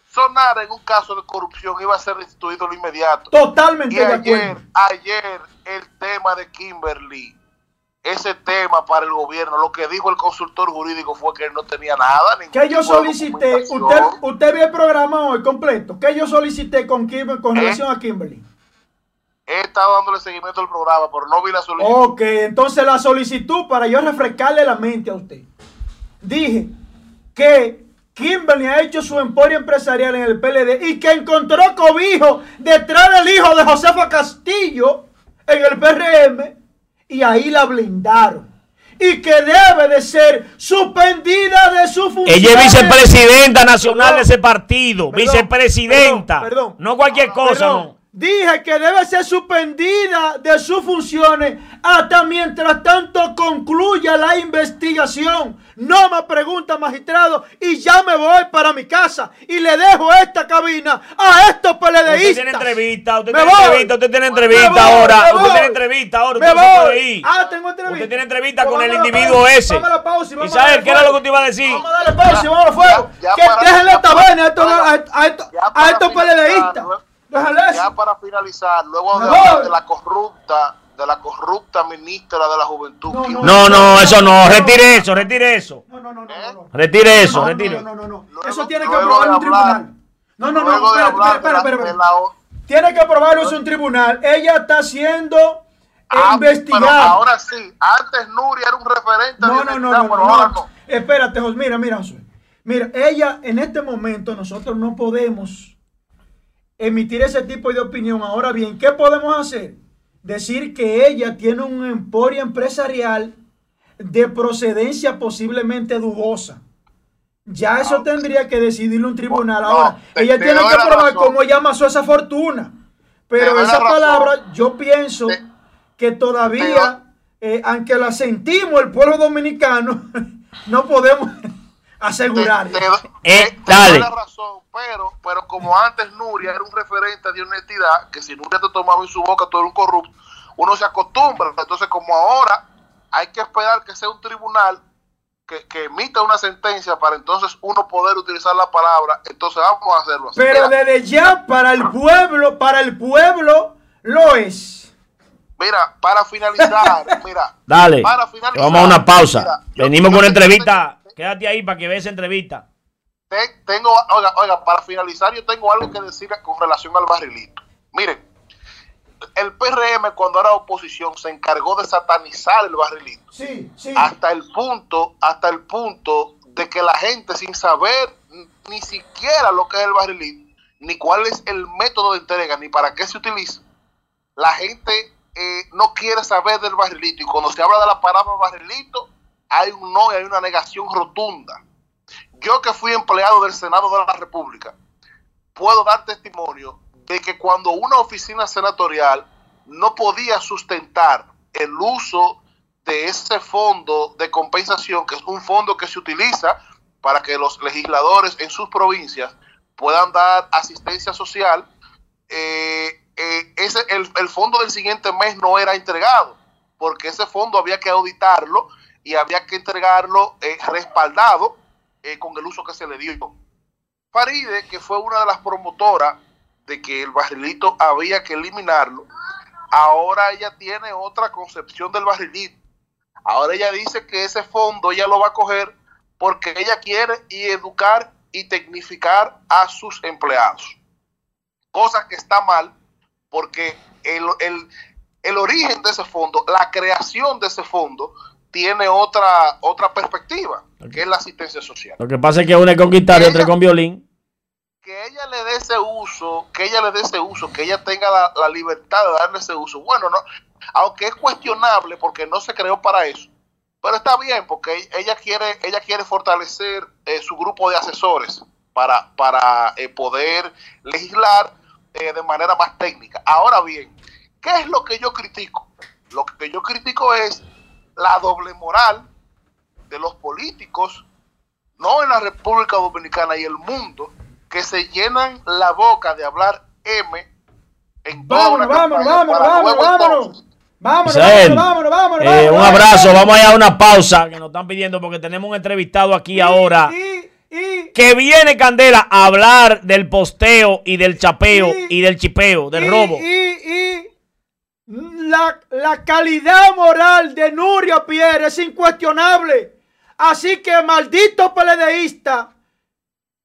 sonara en un caso de corrupción iba a ser restituido de inmediato. Totalmente Y de ayer, acuerdo. ayer el tema de Kimberly, ese tema para el gobierno, lo que dijo el consultor jurídico fue que él no tenía nada. ningún Que yo solicité, usted, usted vio el programa hoy completo, que yo solicité con, Kim- con ¿Eh? relación a Kimberly. He estado dándole seguimiento al programa, pero no vi la solicitud. Ok, entonces la solicitud para yo refrescarle la mente a usted. Dije que Kimberly ha hecho su emporio empresarial en el PLD y que encontró cobijo detrás del hijo de Josefa Castillo en el PRM y ahí la blindaron. Y que debe de ser suspendida de su función. Ella es vicepresidenta nacional Perdón. de ese partido. Perdón, vicepresidenta. perdón. No cualquier cosa, no. Dije que debe ser suspendida de sus funciones hasta mientras tanto concluya la investigación. No me pregunta, magistrado, y ya me voy para mi casa y le dejo esta cabina a estos PLDistas. Usted tiene entrevista, usted tiene entrevista, usted tiene entrevista ahora. Usted tiene entrevista ahora. Me voy. Ah, tengo entrevista. Usted tiene entrevista con el individuo ese. Vamos a la pausa y vamos Isabel, ¿qué era lo que te iba a decir? Vamos a darle pausa y vamos a fuego. Que déjenle esta vaina a estos, a estos PLDistas. Ya para finalizar, luego de la corrupta, de la corrupta ministra de la Juventud. No, no, eso no, retire eso, retire eso. No, no, no, no. Retire eso, retire. No, no, no, Eso tiene que aprobarlo un tribunal. No, no, no, espera, espera, espera. Tiene que aprobarlo en un tribunal. Ella está siendo ah, investigada. ahora sí, antes Nuria era un referente. No, no, no, no, no, Espérate, José, mira, mira, José. Mira, ella en este momento nosotros no podemos emitir ese tipo de opinión. Ahora bien, ¿qué podemos hacer? Decir que ella tiene un emporio empresarial de procedencia posiblemente dudosa. Ya eso tendría que decidirlo un tribunal. Ahora, ella tiene que probar cómo ella amasó esa fortuna. Pero esa palabra, yo pienso que todavía, eh, aunque la sentimos el pueblo dominicano, no podemos asegurar. Eh, dale. razón, pero, pero como antes Nuria era un referente de honestidad, que si Nuria te tomaba en su boca todo un corrupto, uno se acostumbra. Entonces, como ahora hay que esperar que sea un tribunal que, que, emita una sentencia para entonces uno poder utilizar la palabra, entonces vamos a hacerlo así. Pero desde ya para el pueblo, para el pueblo lo es. Mira, para finalizar, mira. Dale. vamos a una pausa. Venimos con una entrevista. Quédate ahí para que veas esa entrevista. tengo, oiga, oiga, para finalizar, yo tengo algo que decir con relación al barrilito. Miren, el PRM cuando era oposición se encargó de satanizar el barrilito. Sí, sí. Hasta el punto, hasta el punto de que la gente sin saber ni siquiera lo que es el barrilito, ni cuál es el método de entrega, ni para qué se utiliza, la gente eh, no quiere saber del barrilito. Y cuando se habla de la palabra barrilito, hay un no y hay una negación rotunda. Yo que fui empleado del Senado de la República, puedo dar testimonio de que cuando una oficina senatorial no podía sustentar el uso de ese fondo de compensación, que es un fondo que se utiliza para que los legisladores en sus provincias puedan dar asistencia social, eh, eh, ese, el, el fondo del siguiente mes no era entregado, porque ese fondo había que auditarlo y había que entregarlo eh, respaldado eh, con el uso que se le dio. Faride, que fue una de las promotoras de que el barrilito había que eliminarlo, ahora ella tiene otra concepción del barrilito. Ahora ella dice que ese fondo ella lo va a coger porque ella quiere y educar y tecnificar a sus empleados. Cosa que está mal porque el, el origen de ese fondo, la creación de ese fondo, tiene otra otra perspectiva, que es la asistencia social. Lo que pasa es que una es con guitarra y otra con violín. Que ella le dé ese uso, que ella le dé ese uso, que ella tenga la, libertad de darle ese uso. Bueno, no, aunque es cuestionable porque no se creó para eso. Pero está bien porque ella quiere, ella quiere fortalecer eh, su grupo de asesores para, para eh, poder legislar eh, de manera más técnica. Ahora bien, ¿qué es lo que yo critico? Lo que yo critico es la doble moral de los políticos, no en la República Dominicana y el mundo, que se llenan la boca de hablar M en vámonos, vámonos, vámonos, vámonos, vámonos. Vámonos, vámonos, vámonos, eh, Un abrazo, vamos a ir a una pausa que nos están pidiendo porque tenemos un entrevistado aquí ahora. que viene Candela a hablar del posteo y del chapeo y, del chipeo, del robo. y la, la calidad moral de Nuria Pierre es incuestionable. Así que, maldito peledeísta,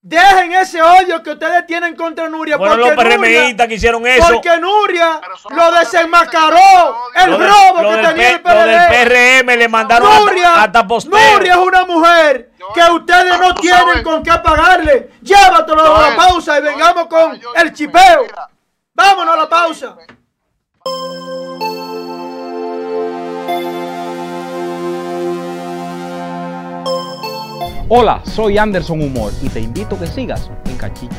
dejen ese odio que ustedes tienen contra Nuria. Bueno, porque los PRMistas que hicieron eso. Porque Nuria lo desenmascaró. El robo que tenía el PLD. Lo del PRM le mandaron Nuria, hasta, Nuria es una mujer que ustedes no tienen con qué pagarle. Llévatelo a la pausa y vengamos con el chipeo. Vámonos a la pausa. Hola, soy Anderson Humor y te invito a que sigas en Cachicha.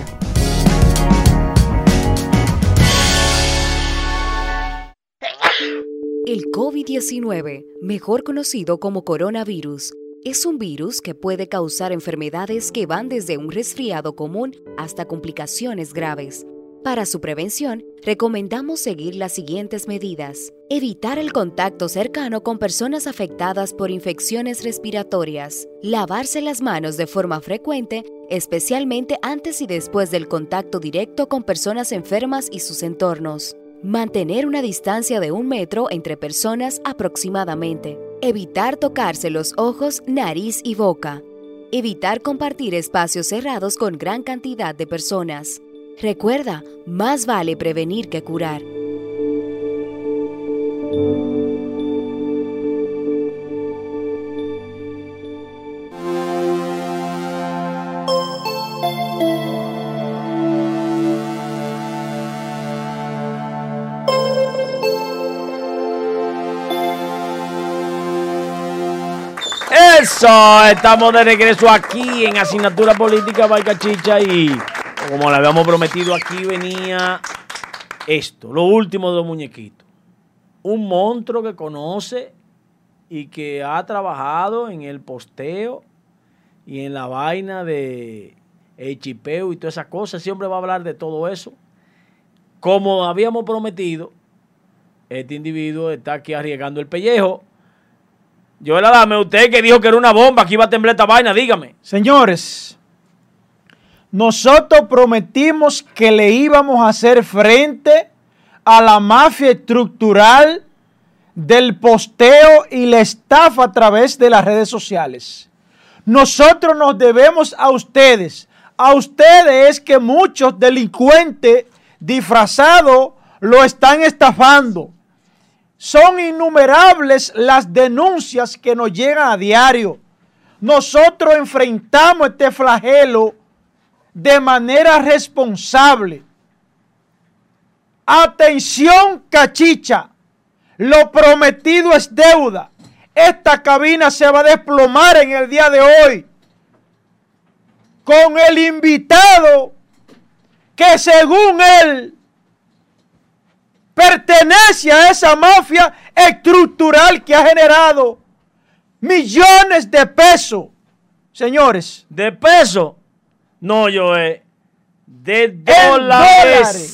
El COVID-19, mejor conocido como coronavirus, es un virus que puede causar enfermedades que van desde un resfriado común hasta complicaciones graves para su prevención, recomendamos seguir las siguientes medidas. Evitar el contacto cercano con personas afectadas por infecciones respiratorias. Lavarse las manos de forma frecuente, especialmente antes y después del contacto directo con personas enfermas y sus entornos. Mantener una distancia de un metro entre personas aproximadamente. Evitar tocarse los ojos, nariz y boca. Evitar compartir espacios cerrados con gran cantidad de personas. Recuerda, más vale prevenir que curar. Eso, estamos de regreso aquí en Asignatura Política Valga Chicha y como le habíamos prometido aquí venía esto, lo último de los muñequitos. Un monstruo que conoce y que ha trabajado en el posteo y en la vaina de el chipeo y todas esas cosas. Siempre va a hablar de todo eso. Como habíamos prometido, este individuo está aquí arriesgando el pellejo. Yo la dame usted que dijo que era una bomba, que iba a temblar esta vaina, dígame. Señores, nosotros prometimos que le íbamos a hacer frente a la mafia estructural del posteo y la estafa a través de las redes sociales. Nosotros nos debemos a ustedes. A ustedes es que muchos delincuentes disfrazados lo están estafando. Son innumerables las denuncias que nos llegan a diario. Nosotros enfrentamos este flagelo de manera responsable. Atención, cachicha. Lo prometido es deuda. Esta cabina se va a desplomar en el día de hoy con el invitado que según él pertenece a esa mafia estructural que ha generado millones de pesos. Señores. De pesos. No, yo eh, de dólares.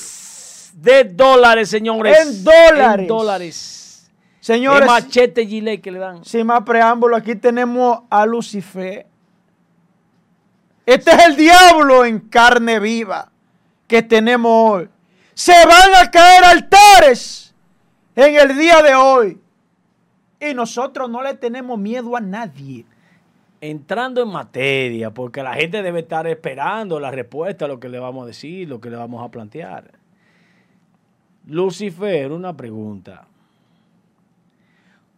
De dólares, señores. En dólares. En dólares. Señores. machete gilet que le dan. Sin más preámbulo, aquí tenemos a Lucifer. Este es el diablo en carne viva que tenemos hoy. Se van a caer altares en el día de hoy. Y nosotros no le tenemos miedo a nadie entrando en materia, porque la gente debe estar esperando la respuesta a lo que le vamos a decir, lo que le vamos a plantear. Lucifer, una pregunta.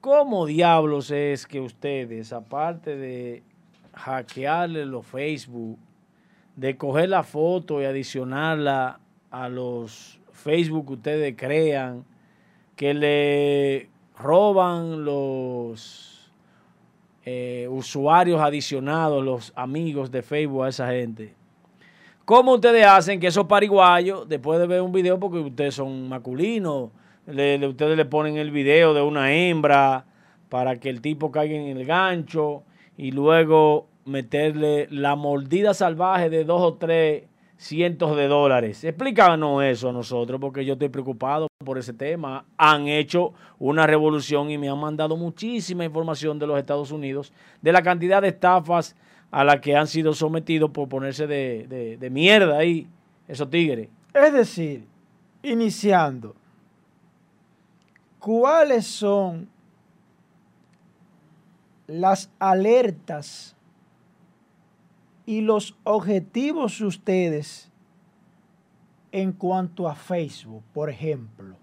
¿Cómo diablos es que ustedes, aparte de hackearle los Facebook, de coger la foto y adicionarla a los Facebook que ustedes crean, que le roban los eh, usuarios adicionados, los amigos de Facebook a esa gente. ¿Cómo ustedes hacen que esos pariguayos, después de ver un video, porque ustedes son masculinos, ustedes le ponen el video de una hembra para que el tipo caiga en el gancho y luego meterle la mordida salvaje de dos o tres cientos de dólares. Explícanos eso a nosotros, porque yo estoy preocupado por ese tema. Han hecho una revolución y me han mandado muchísima información de los Estados Unidos de la cantidad de estafas a las que han sido sometidos por ponerse de, de mierda ahí, esos tigres. Es decir, iniciando, ¿cuáles son las alertas y los objetivos de ustedes en cuanto a Facebook, por ejemplo.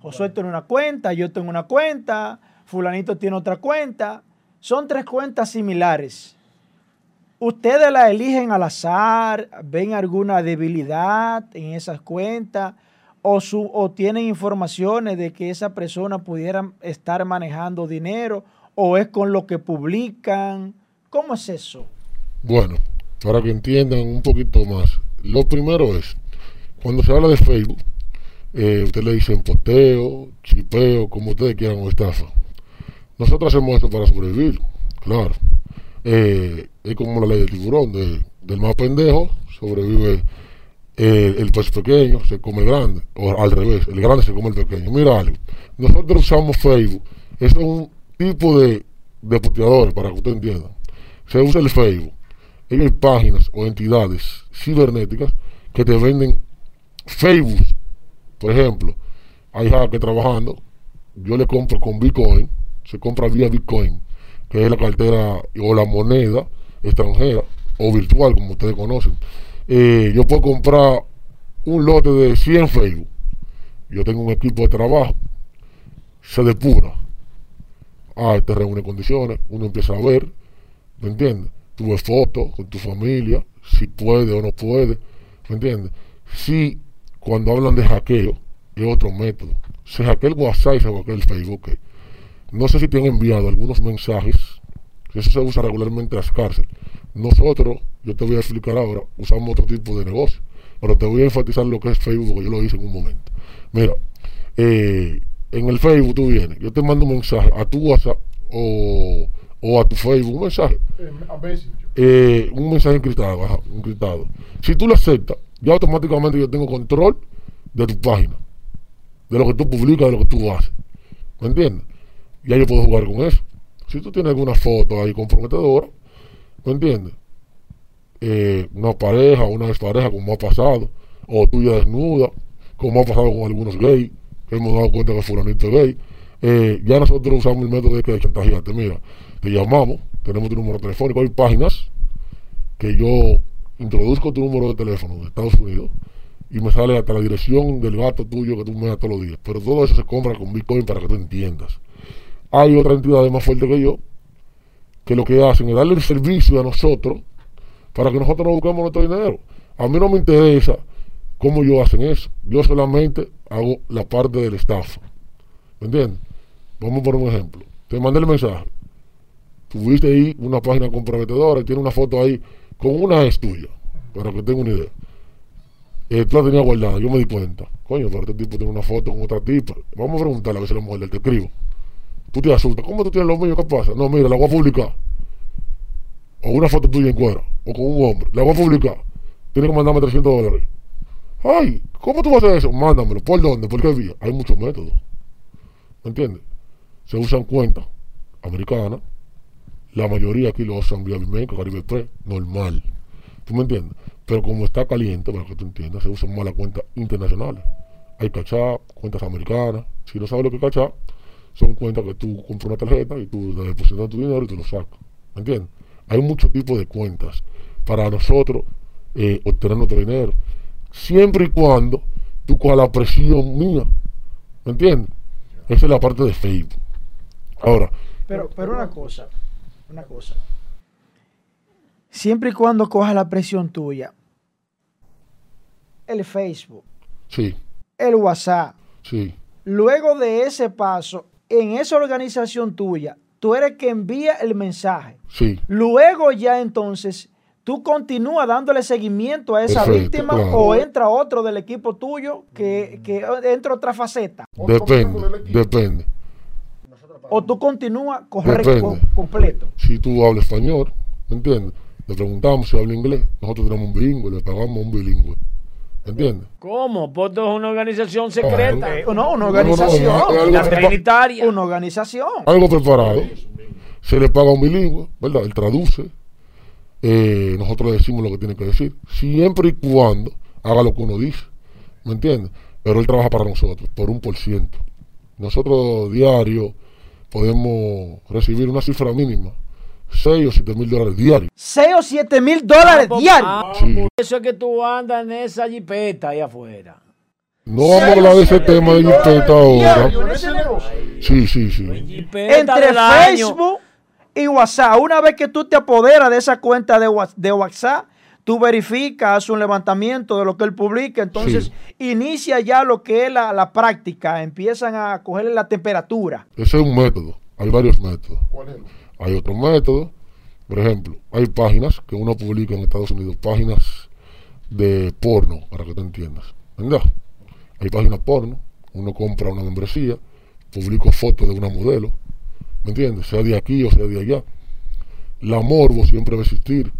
Josué tiene una cuenta, yo tengo una cuenta, fulanito tiene otra cuenta. Son tres cuentas similares. Ustedes la eligen al azar, ven alguna debilidad en esas cuentas o, su, o tienen informaciones de que esa persona pudiera estar manejando dinero o es con lo que publican. ¿Cómo es eso? Bueno, para que entiendan un poquito más, lo primero es, cuando se habla de Facebook, Eh, ustedes le dicen posteo, chipeo, como ustedes quieran o estafa. Nosotros hacemos esto para sobrevivir, claro. Eh, es como la ley del tiburón, del más pendejo sobrevive eh, el pez pequeño, se come el grande, o al revés, el grande se come el pequeño. Mira nosotros usamos Facebook, eso es un tipo de, de para que usted entienda. Se usa el Facebook, hay páginas o entidades cibernéticas que te venden Facebook. Por ejemplo, hay que trabajando, yo le compro con Bitcoin, se compra vía Bitcoin, que es la cartera o la moneda extranjera o virtual, como ustedes conocen. Eh, yo puedo comprar un lote de 100 Facebook. Yo tengo un equipo de trabajo, se depura. Ah, te reúne condiciones, uno empieza a ver, ¿me entiendes? Tú ves fotos con tu familia, si puede o no puede, ¿me entiendes? Si cuando hablan de hackeo, es otro método. Se hackea el WhatsApp y se Facebook. No sé si te han enviado algunos mensajes, eso se usa regularmente en las cárceles. Nosotros, yo te voy a explicar ahora, usamos otro tipo de negocio, pero te voy a enfatizar lo que es Facebook, yo lo hice en un momento. Mira, eh, en el Facebook tú vienes, yo te mando un mensaje a tu WhatsApp o, a tu Facebook, un mensaje. Eh, un mensaje encriptado, encriptado. Si tú lo aceptas, ya automáticamente yo tengo control de tu página, de lo que tú publicas, de lo que tú haces. ¿Me entiendes? Ya yo puedo jugar con eso. Si tú tienes alguna foto ahí comprometedora, ¿me entiendes? Eh, una pareja, una despareja, como ha pasado, o tuya desnuda, como ha pasado con algunos gays, que hemos dado cuenta que fulanito es gay. Eh, ya nosotros usamos el método de que chantajearte. Mira, te llamamos, tenemos tu número telefónico, hay páginas que yo introduzco tu número de teléfono de Estados Unidos y me sale hasta la dirección del gato tuyo que tú me das todos los días. Pero todo eso se compra con Bitcoin para que tú entiendas. Hay otra entidad más fuerte que yo que lo que hacen es darle el servicio a nosotros para que nosotros no busquemos nuestro dinero. A mí no me interesa cómo ellos hacen eso. Yo solamente hago la parte del staff. ¿Me entiendes? Vamos por un ejemplo. Te mandé el mensaje. Tuviste ahí una página comprometedora y tiene una foto ahí con una ex tuya, para que tenga una idea. Eh, tú la tenías guardada, yo me di cuenta. Coño, pero este tipo tiene una foto con otra tipa. Vamos a preguntarle a ver si la mujer te escribo. Tú te asustas. ¿Cómo tú tienes los míos? ¿Qué pasa? No, mira, la voy a publicar. O una foto tuya en cuera. O con un hombre. La voy a publicar. Tienes que mandarme 300 dólares. Ay, ¿cómo tú vas a hacer eso? Mándamelo. ¿Por dónde? ¿Por qué vía? Hay muchos métodos. ¿Me entiendes? Se usan cuentas americanas. La mayoría aquí lo usan vía Bimenco, Caribe. Normal. ¿Tú me entiendes? Pero como está caliente, para que tú entiendas, se usan más las cuentas internacionales. Hay cachá, cuentas americanas. Si no sabes lo que es cachá, son cuentas que tú compras una tarjeta y tú le depositas tu dinero y te lo sacas. ¿Me entiendes? Hay muchos tipos de cuentas para nosotros eh, obtener nuestro dinero. Siempre y cuando tú cojas la presión mía. ¿Me entiendes? Esa es la parte de Facebook. Ahora. Pero, pero una cosa, una cosa. Siempre y cuando cojas la presión tuya, el Facebook, sí. el WhatsApp, sí. luego de ese paso, en esa organización tuya, tú eres que envía el mensaje. Sí. Luego ya entonces tú continúas dándole seguimiento a esa víctima o entra otro del equipo tuyo que, que entra otra faceta. Depende, depende. O tú continúas correcto, completo. Si tú hablas español, ¿me entiendes? Le preguntamos si habla inglés. Nosotros tenemos un bilingüe, le pagamos un bilingüe. ¿Entiendes? ¿Cómo? Pues es una organización secreta. no, una organización. la trinitaria. Una organización. Algo preparado. Se le paga un bilingüe, ¿verdad? Él traduce. Eh, nosotros le decimos lo que tiene que decir. Siempre y cuando haga lo que uno dice. ¿Me entiendes? Pero él trabaja para nosotros, por un por ciento. Nosotros diario podemos recibir una cifra mínima 6 o 7 mil dólares diarios. 6 o 7 mil dólares diarios. Por eso es que tú andas en esa jipeta ahí afuera. No vamos a hablar de ese tema de jipeta ahora. Sí, sí, sí. Entre Facebook y WhatsApp, una vez que tú te apoderas de esa cuenta de, WhatsApp, tú verificas, haces un levantamiento de lo que él publica, entonces inicia ya lo que es la, la, práctica, empiezan a cogerle la temperatura. Ese es un método, hay varios métodos. ¿Cuál es? Hay otro método. Por ejemplo, hay páginas que uno publica en Estados Unidos, páginas de porno, para que te entiendas. ¿Verdad? hay páginas porno, uno compra una membresía, publico fotos de una modelo, ¿me entiendes? Sea de aquí o sea de allá. La morbo siempre va a existir.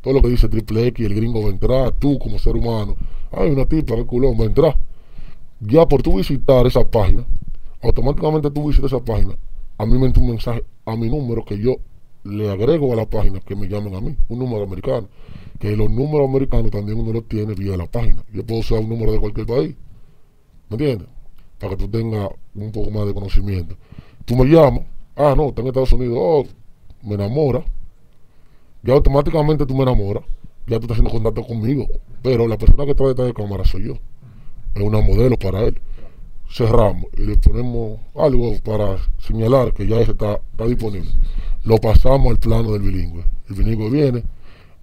Todo lo que dice Triple X, el gringo va a entrar, tú como ser humano, hay una tipa, que culón, va a entrar. Ya por tú visitar esa página, automáticamente tú visitas esa página, a mí me entra un mensaje a mi número que yo le agrego a la página que me llamen a mí, un número americano. Que los números americanos también uno los tiene vía la página. Yo puedo usar un número de cualquier país. ¿Me entiendes? Para que tú tengas un poco más de conocimiento. Tú me llamas, ah, no, está en Estados Unidos, oh, me enamora. Ya automáticamente tú me enamoras, ya tú estás haciendo contacto conmigo. Pero la persona que está detrás de cámara soy yo. Es una modelo para él. Cerramos y le ponemos algo para señalar que ya está, está disponible. Lo pasamos al plano del bilingüe. El bilingüe viene,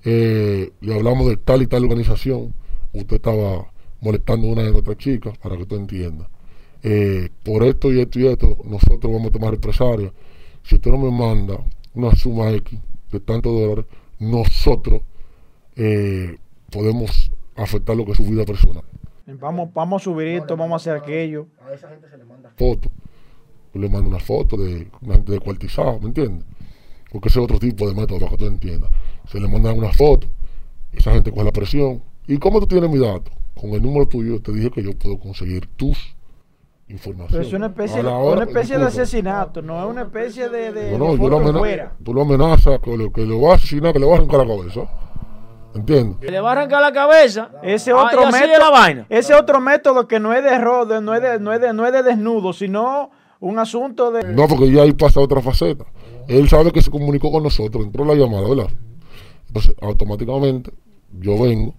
eh, le hablamos de tal y tal organización. Usted estaba molestando a una de nuestras chicas, para que tú entiendas. Eh, por esto y esto y esto, nosotros vamos a tomar represalias. Si usted no me manda una suma X de tantos dólares, nosotros eh, podemos afectar lo que es su vida personal. Vamos, vamos a subir esto, vamos a hacer aquello. A esa gente se le manda fotos. Yo le mando una foto de una gente descuartizada, ¿me entiendes? Porque ese es otro tipo de método para que tú entiendas. Se le mandan una foto, esa gente coge la presión. ¿Y cómo tú tienes mi dato? Con el número tuyo te dije que yo puedo conseguir tus informaciones. Pero es una especie, una especie de asesinato, no es una especie de... de no, yo lo amenaza, tú lo amenazas que lo, que lo va a asesinar, que le va a arrancar la cabeza. ¿Entiendes? Le va a arrancar la cabeza. Ese otro método. La vaina. Ese otro método que no es de rodo, no es de, no es de, no es de desnudo, sino un asunto de. No, porque ya ahí pasa otra faceta. Él sabe que se comunicó con nosotros, entró la llamada, ¿verdad? Entonces, automáticamente, yo vengo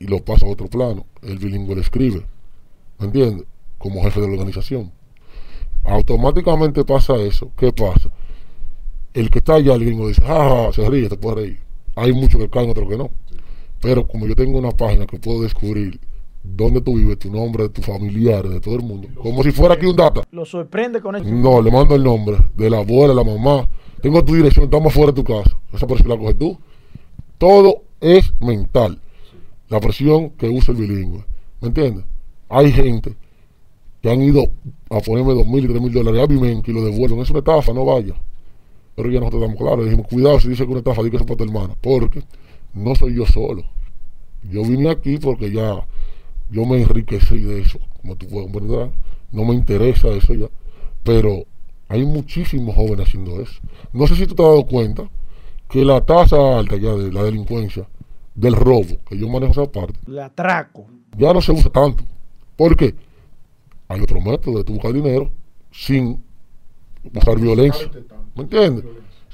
y lo paso a otro plano. El bilingüe le escribe, ¿me entiendes? Como jefe de la organización. Automáticamente pasa eso. ¿Qué pasa? El que está allá, el gringo dice, ah, se ríe, te puede reír hay muchos que caen, otros que no. Pero como yo tengo una página que puedo descubrir dónde tú vives, tu nombre, de tus familiares, de todo el mundo, como si fuera aquí un data. ¿Lo sorprende con eso? No, le mando el nombre de la abuela, la mamá. Tengo tu dirección, estamos fuera de tu casa. Esa presión la coges tú. Todo es mental. La presión que usa el bilingüe. ¿Me entiendes? Hay gente que han ido a ponerme dos mil y tres mil dólares a mi y lo devuelven. Es una estafa, no vaya. Pero ya nosotros estamos claros, dijimos, cuidado si dice que una estafa, di que es para tu hermana, porque no soy yo solo. Yo vine aquí porque ya yo me enriquecí de eso, como tú puedes comprender, no me interesa eso ya, pero hay muchísimos jóvenes haciendo eso. No sé si tú te has dado cuenta que la tasa alta ya de la delincuencia, del robo, que yo manejo esa parte, el atraco, ya no se usa tanto. porque Hay otro método de tu buscar dinero sin usar violencia. ¿Me entiendes?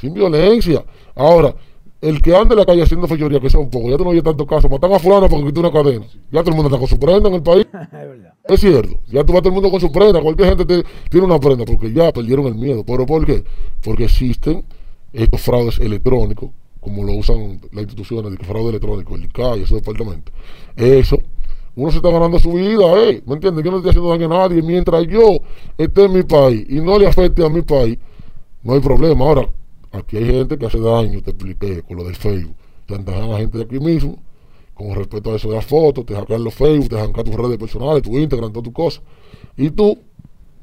Sin violencia. Ahora, el que anda en la calle haciendo fechoría, que sea un poco, ya tú no oyes tanto caso, matan a fulano porque quitó una cadena. Ya todo el mundo está con su prenda en el país. es, cierto. Ya tú vas todo el mundo con su prenda. Cualquier gente tiene una prenda porque ya perdieron el miedo. ¿Pero por qué? Porque existen estos fraudes electrónicos, como lo usan las instituciones, de fraude electrónico, el ICA y esos departamentos. Eso uno se está ganando su vida, eh, ¿me entiendes? Yo no estoy haciendo daño a nadie. Mientras yo esté en mi país y no le afecte a mi país, no hay problema. Ahora, aquí hay gente que hace daño, te expliqué, con lo del Facebook. Te a la gente de aquí mismo, con respecto a eso de las fotos, te hackean los Facebook, te hackean tus redes personales, tu Instagram, todas tus cosas. Y tú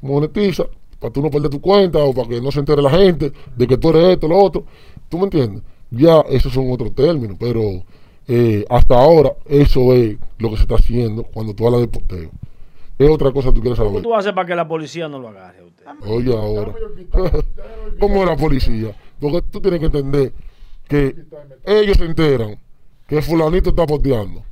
monetizas para tú no perder tu cuenta o para que no se entere la gente de que tú eres esto, lo otro. ¿Tú me entiendes? Ya esos son otros términos, pero eh, hasta ahora, eso es lo que se está haciendo cuando tú hablas de porteo. ¿Qué otra cosa tú quieres saber? ¿Cómo tú haces para que la policía no lo agarre a usted? Oye, ahora. ¿Cómo la policía? Porque tú tienes que entender que ellos se enteran que fulanito está posteando.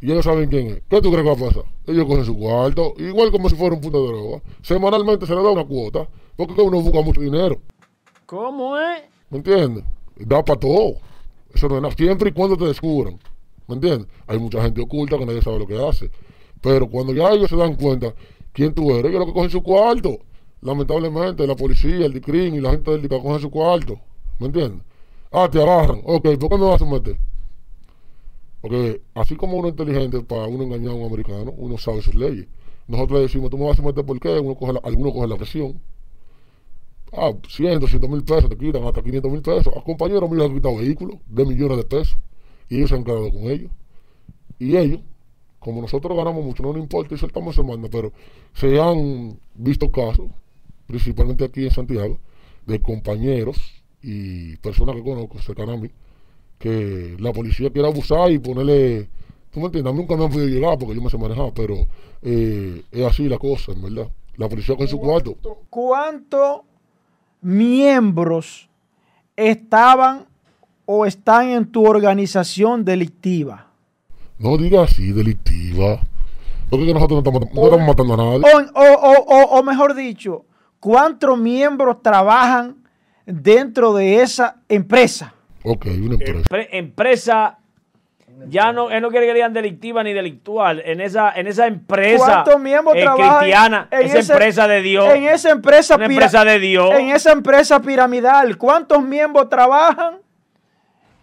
Y ellos saben quién es. ¿Qué tú crees que va a pasar? Ellos cogen su cuarto, igual como si fuera un punto de droga. Semanalmente se le da una cuota, porque uno busca mucho dinero. ¿Cómo es? ¿Me entiendes? Da para todo. Eso no es nada. Siempre y cuando te descubran. ¿Me entiendes? Hay mucha gente oculta que nadie sabe lo que hace. Pero cuando ya ellos se dan cuenta quién tú eres, ellos lo que cogen su cuarto. Lamentablemente, la policía, el DICRIN y la gente del DICA cogen su cuarto. ¿Me entiendes? Ah, te agarran. Ok, ¿por qué me vas a someter? Porque así como uno es inteligente para uno engañar a un americano, uno sabe sus leyes. Nosotros decimos, tú me vas a someter por qué, uno coge la, alguno coge la presión ah, 100, 200 mil pesos, te quitan hasta 500 mil pesos. A compañeros míos han quitado vehículos de millones de pesos y ellos se han quedado con ellos. Y ellos como nosotros ganamos mucho, no nos importa y soltamos semana, pero se han visto casos, principalmente aquí en Santiago, de compañeros y personas que conozco cercanas a mí, que la policía quiere abusar y ponerle, tú me entiendes, a mí nunca me han podido llegar porque yo me sé manejar, pero eh, es así la cosa, en verdad. La policía con su cuarto. ¿Cuántos miembros estaban o están en tu organización delictiva? No digas así, delictiva. Porque nosotros no estamos, no estamos matando a nadie. O, o- o- o mejor dicho, ¿cuántos miembros trabajan dentro de esa empresa? Ok, una empresa. Pre- empresa, ya no, él no quiere que digan delictiva ni delictual. En esa, en esa empresa ¿Cuántos miembros eh, cristiana, en esa ese- empresa de Dios. En esa empresa, Una pira- empresa de Dios. En esa empresa piramidal, ¿cuántos miembros trabajan?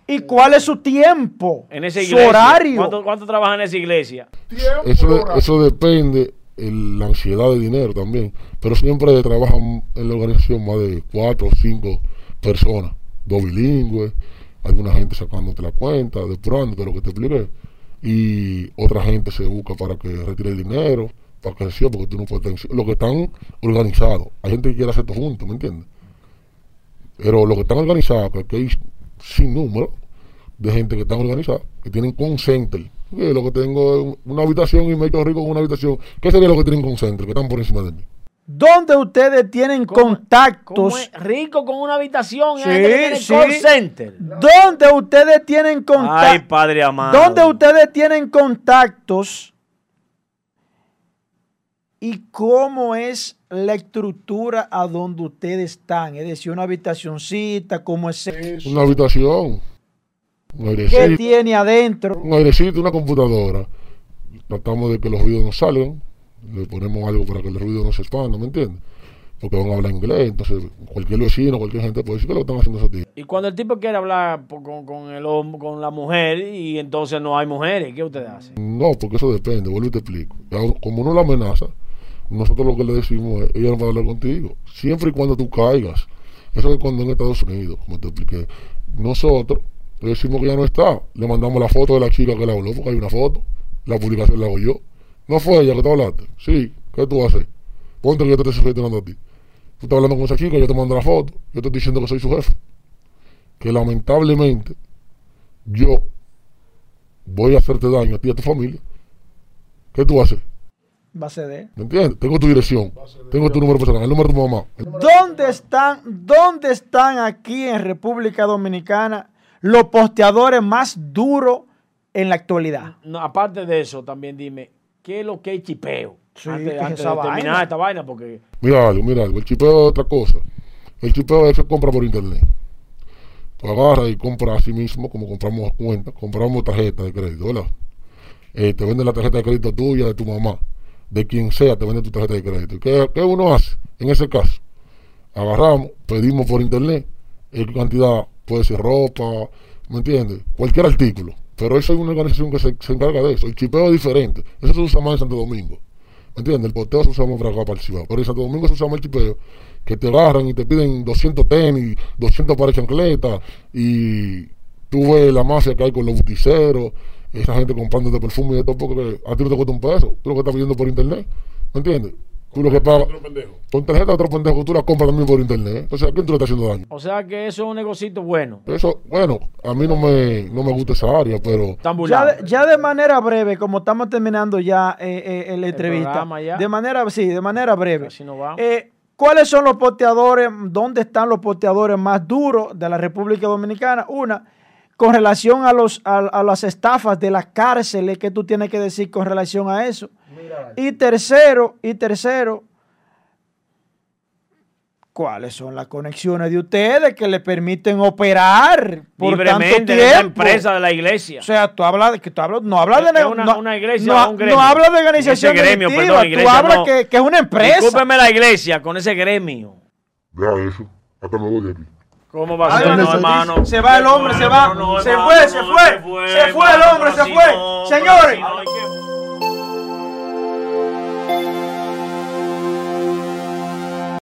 ¿Y cuál es su tiempo? en esa su iglesia. horario. ¿Cuánto, cuánto trabajan en esa iglesia? Eso, eso depende el- la ansiedad de dinero también. Pero siempre trabajan en la organización más de cuatro o cinco personas. Dos bilingües, alguna gente sacándote la cuenta, depurándote lo que te expliqué. Y otra gente se busca para que retire el dinero, para que sea, porque tú no puedes tener- Los que están organizados. Hay gente que quiere hacer todo junto, ¿me entiendes? Pero los que están organizados, que hay sin número de gente que están organizada, que tienen. Porque lo que tengo es una habitación y me he hecho rico con una habitación. ¿Qué sería lo que tienen concenter? Que están por encima de mí. ¿Dónde ustedes tienen ¿Cómo- contactos? ¿Cómo es? Rico con una habitación. Sí, tiene sí. call center. ¿Dónde ustedes tienen Ay, contactos? Padre amado. ¿Dónde ustedes tienen contactos? ¿Y cómo es la estructura a donde ustedes están? Es decir, una habitacioncita, ¿cómo es eso? Una habitación, un ¿Qué airecito, tiene adentro? un airecito, una computadora. Tratamos de que los ruidos no salgan. Le ponemos algo para que el ruido no se expanda, ¿me entiendes? Porque van a hablar inglés, entonces cualquier vecino, cualquier gente puede decir que lo están haciendo esos tíos. Y cuando el tipo quiere hablar con, con el con la mujer y entonces no hay mujeres, ¿qué ustedes hacen? No, porque eso depende, vuelvo y te explico. Como uno la amenaza, nosotros lo que le decimos es, ella no va a hablar contigo, siempre y cuando tú caigas. Eso es cuando en Estados Unidos, como te expliqué, nosotros le decimos que ya no está, le mandamos la foto de la chica que la habló, porque hay una foto, la publicación la hago yo. No fue ella que te hablaste, sí, ¿qué tú haces? Ponte que yo te estoy gestionando a ti. Tú estás hablando con esa chica, yo te mando la foto, yo te estoy diciendo que soy su jefe. Que lamentablemente yo voy a hacerte daño a ti y a tu familia. ¿Qué tú haces? Va a ceder. ¿Me entiendes? Tengo tu dirección, tengo tu número personal, el número de tu mamá. ¿Dónde están, ¿Dónde están aquí en República Dominicana los posteadores más duros en la actualidad? No, aparte de eso, también dime, ¿qué es lo que es chipeo? Sí, antes ¿qué es antes esa de terminar vaina? esta vaina, porque Mira algo, mira algo. El chipeo es otra cosa. El chipeo es que compra por internet. Tú agarras y compras a sí mismo, como compramos cuenta, compramos tarjeta de crédito, ¿verdad? Eh, te venden la tarjeta de crédito tuya, de tu mamá, de quien sea, te vende tu tarjeta de crédito. ¿Y ¿Qué, qué uno hace en ese caso? Agarramos, pedimos por internet, en cantidad, puede ser ropa, ¿me entiendes? Cualquier artículo. Pero eso hay una organización que se, encarga de eso. El chipeo es diferente. Eso se usa más en Santo Domingo. ¿Me entiendes? El porteo se usa más para acá, para el Cibao. Pero en Santo Domingo se usa más el chipeo, que te agarran y te piden 200 tenis, 200 pares de chancletas, y tú ves la mafia que hay con los buticeros, esa gente comprándote perfume y de todo, porque a ti no te cuesta un peso, tú lo que estás pidiendo por internet, ¿me entiendes? Tú lo que pagas con tarjeta de otro pendejo, tú la compras también por internet. Entonces, ¿a quién tú le estás haciendo daño? O sea que eso es un negocito bueno. Eso, bueno, a mí no me, no me gusta esa área, pero Están Ya burlados. de, ya de manera breve, como estamos terminando ya eh, eh, la entrevista, ya. de manera, sí, de manera breve. Casi no vamos. Eh, ¿Cuáles son los posteadores? ¿Dónde están los posteadores más duros de la República Dominicana? Una, con relación a, los, a, a las estafas de las cárceles, ¿qué tú tienes que decir con relación a eso? Y tercero, y tercero, ¿cuáles son las conexiones de ustedes que le permiten operar por tanto Libremente en esa tiempo? empresa de la iglesia. O sea, tú hablas de que tú hablas, no hablas de una- no, una iglesia no, un gremio. no hablas de organización gremio, perdón, tú iglesia hablas no. que, que es una empresa. Discúlpeme la iglesia con ese gremio. vea eso, hasta me voy de aquí. ¿Cómo va a ser, no, hermano? se va el hombre, se va, se fue, se fue, se fue el hombre, se fue. Señores,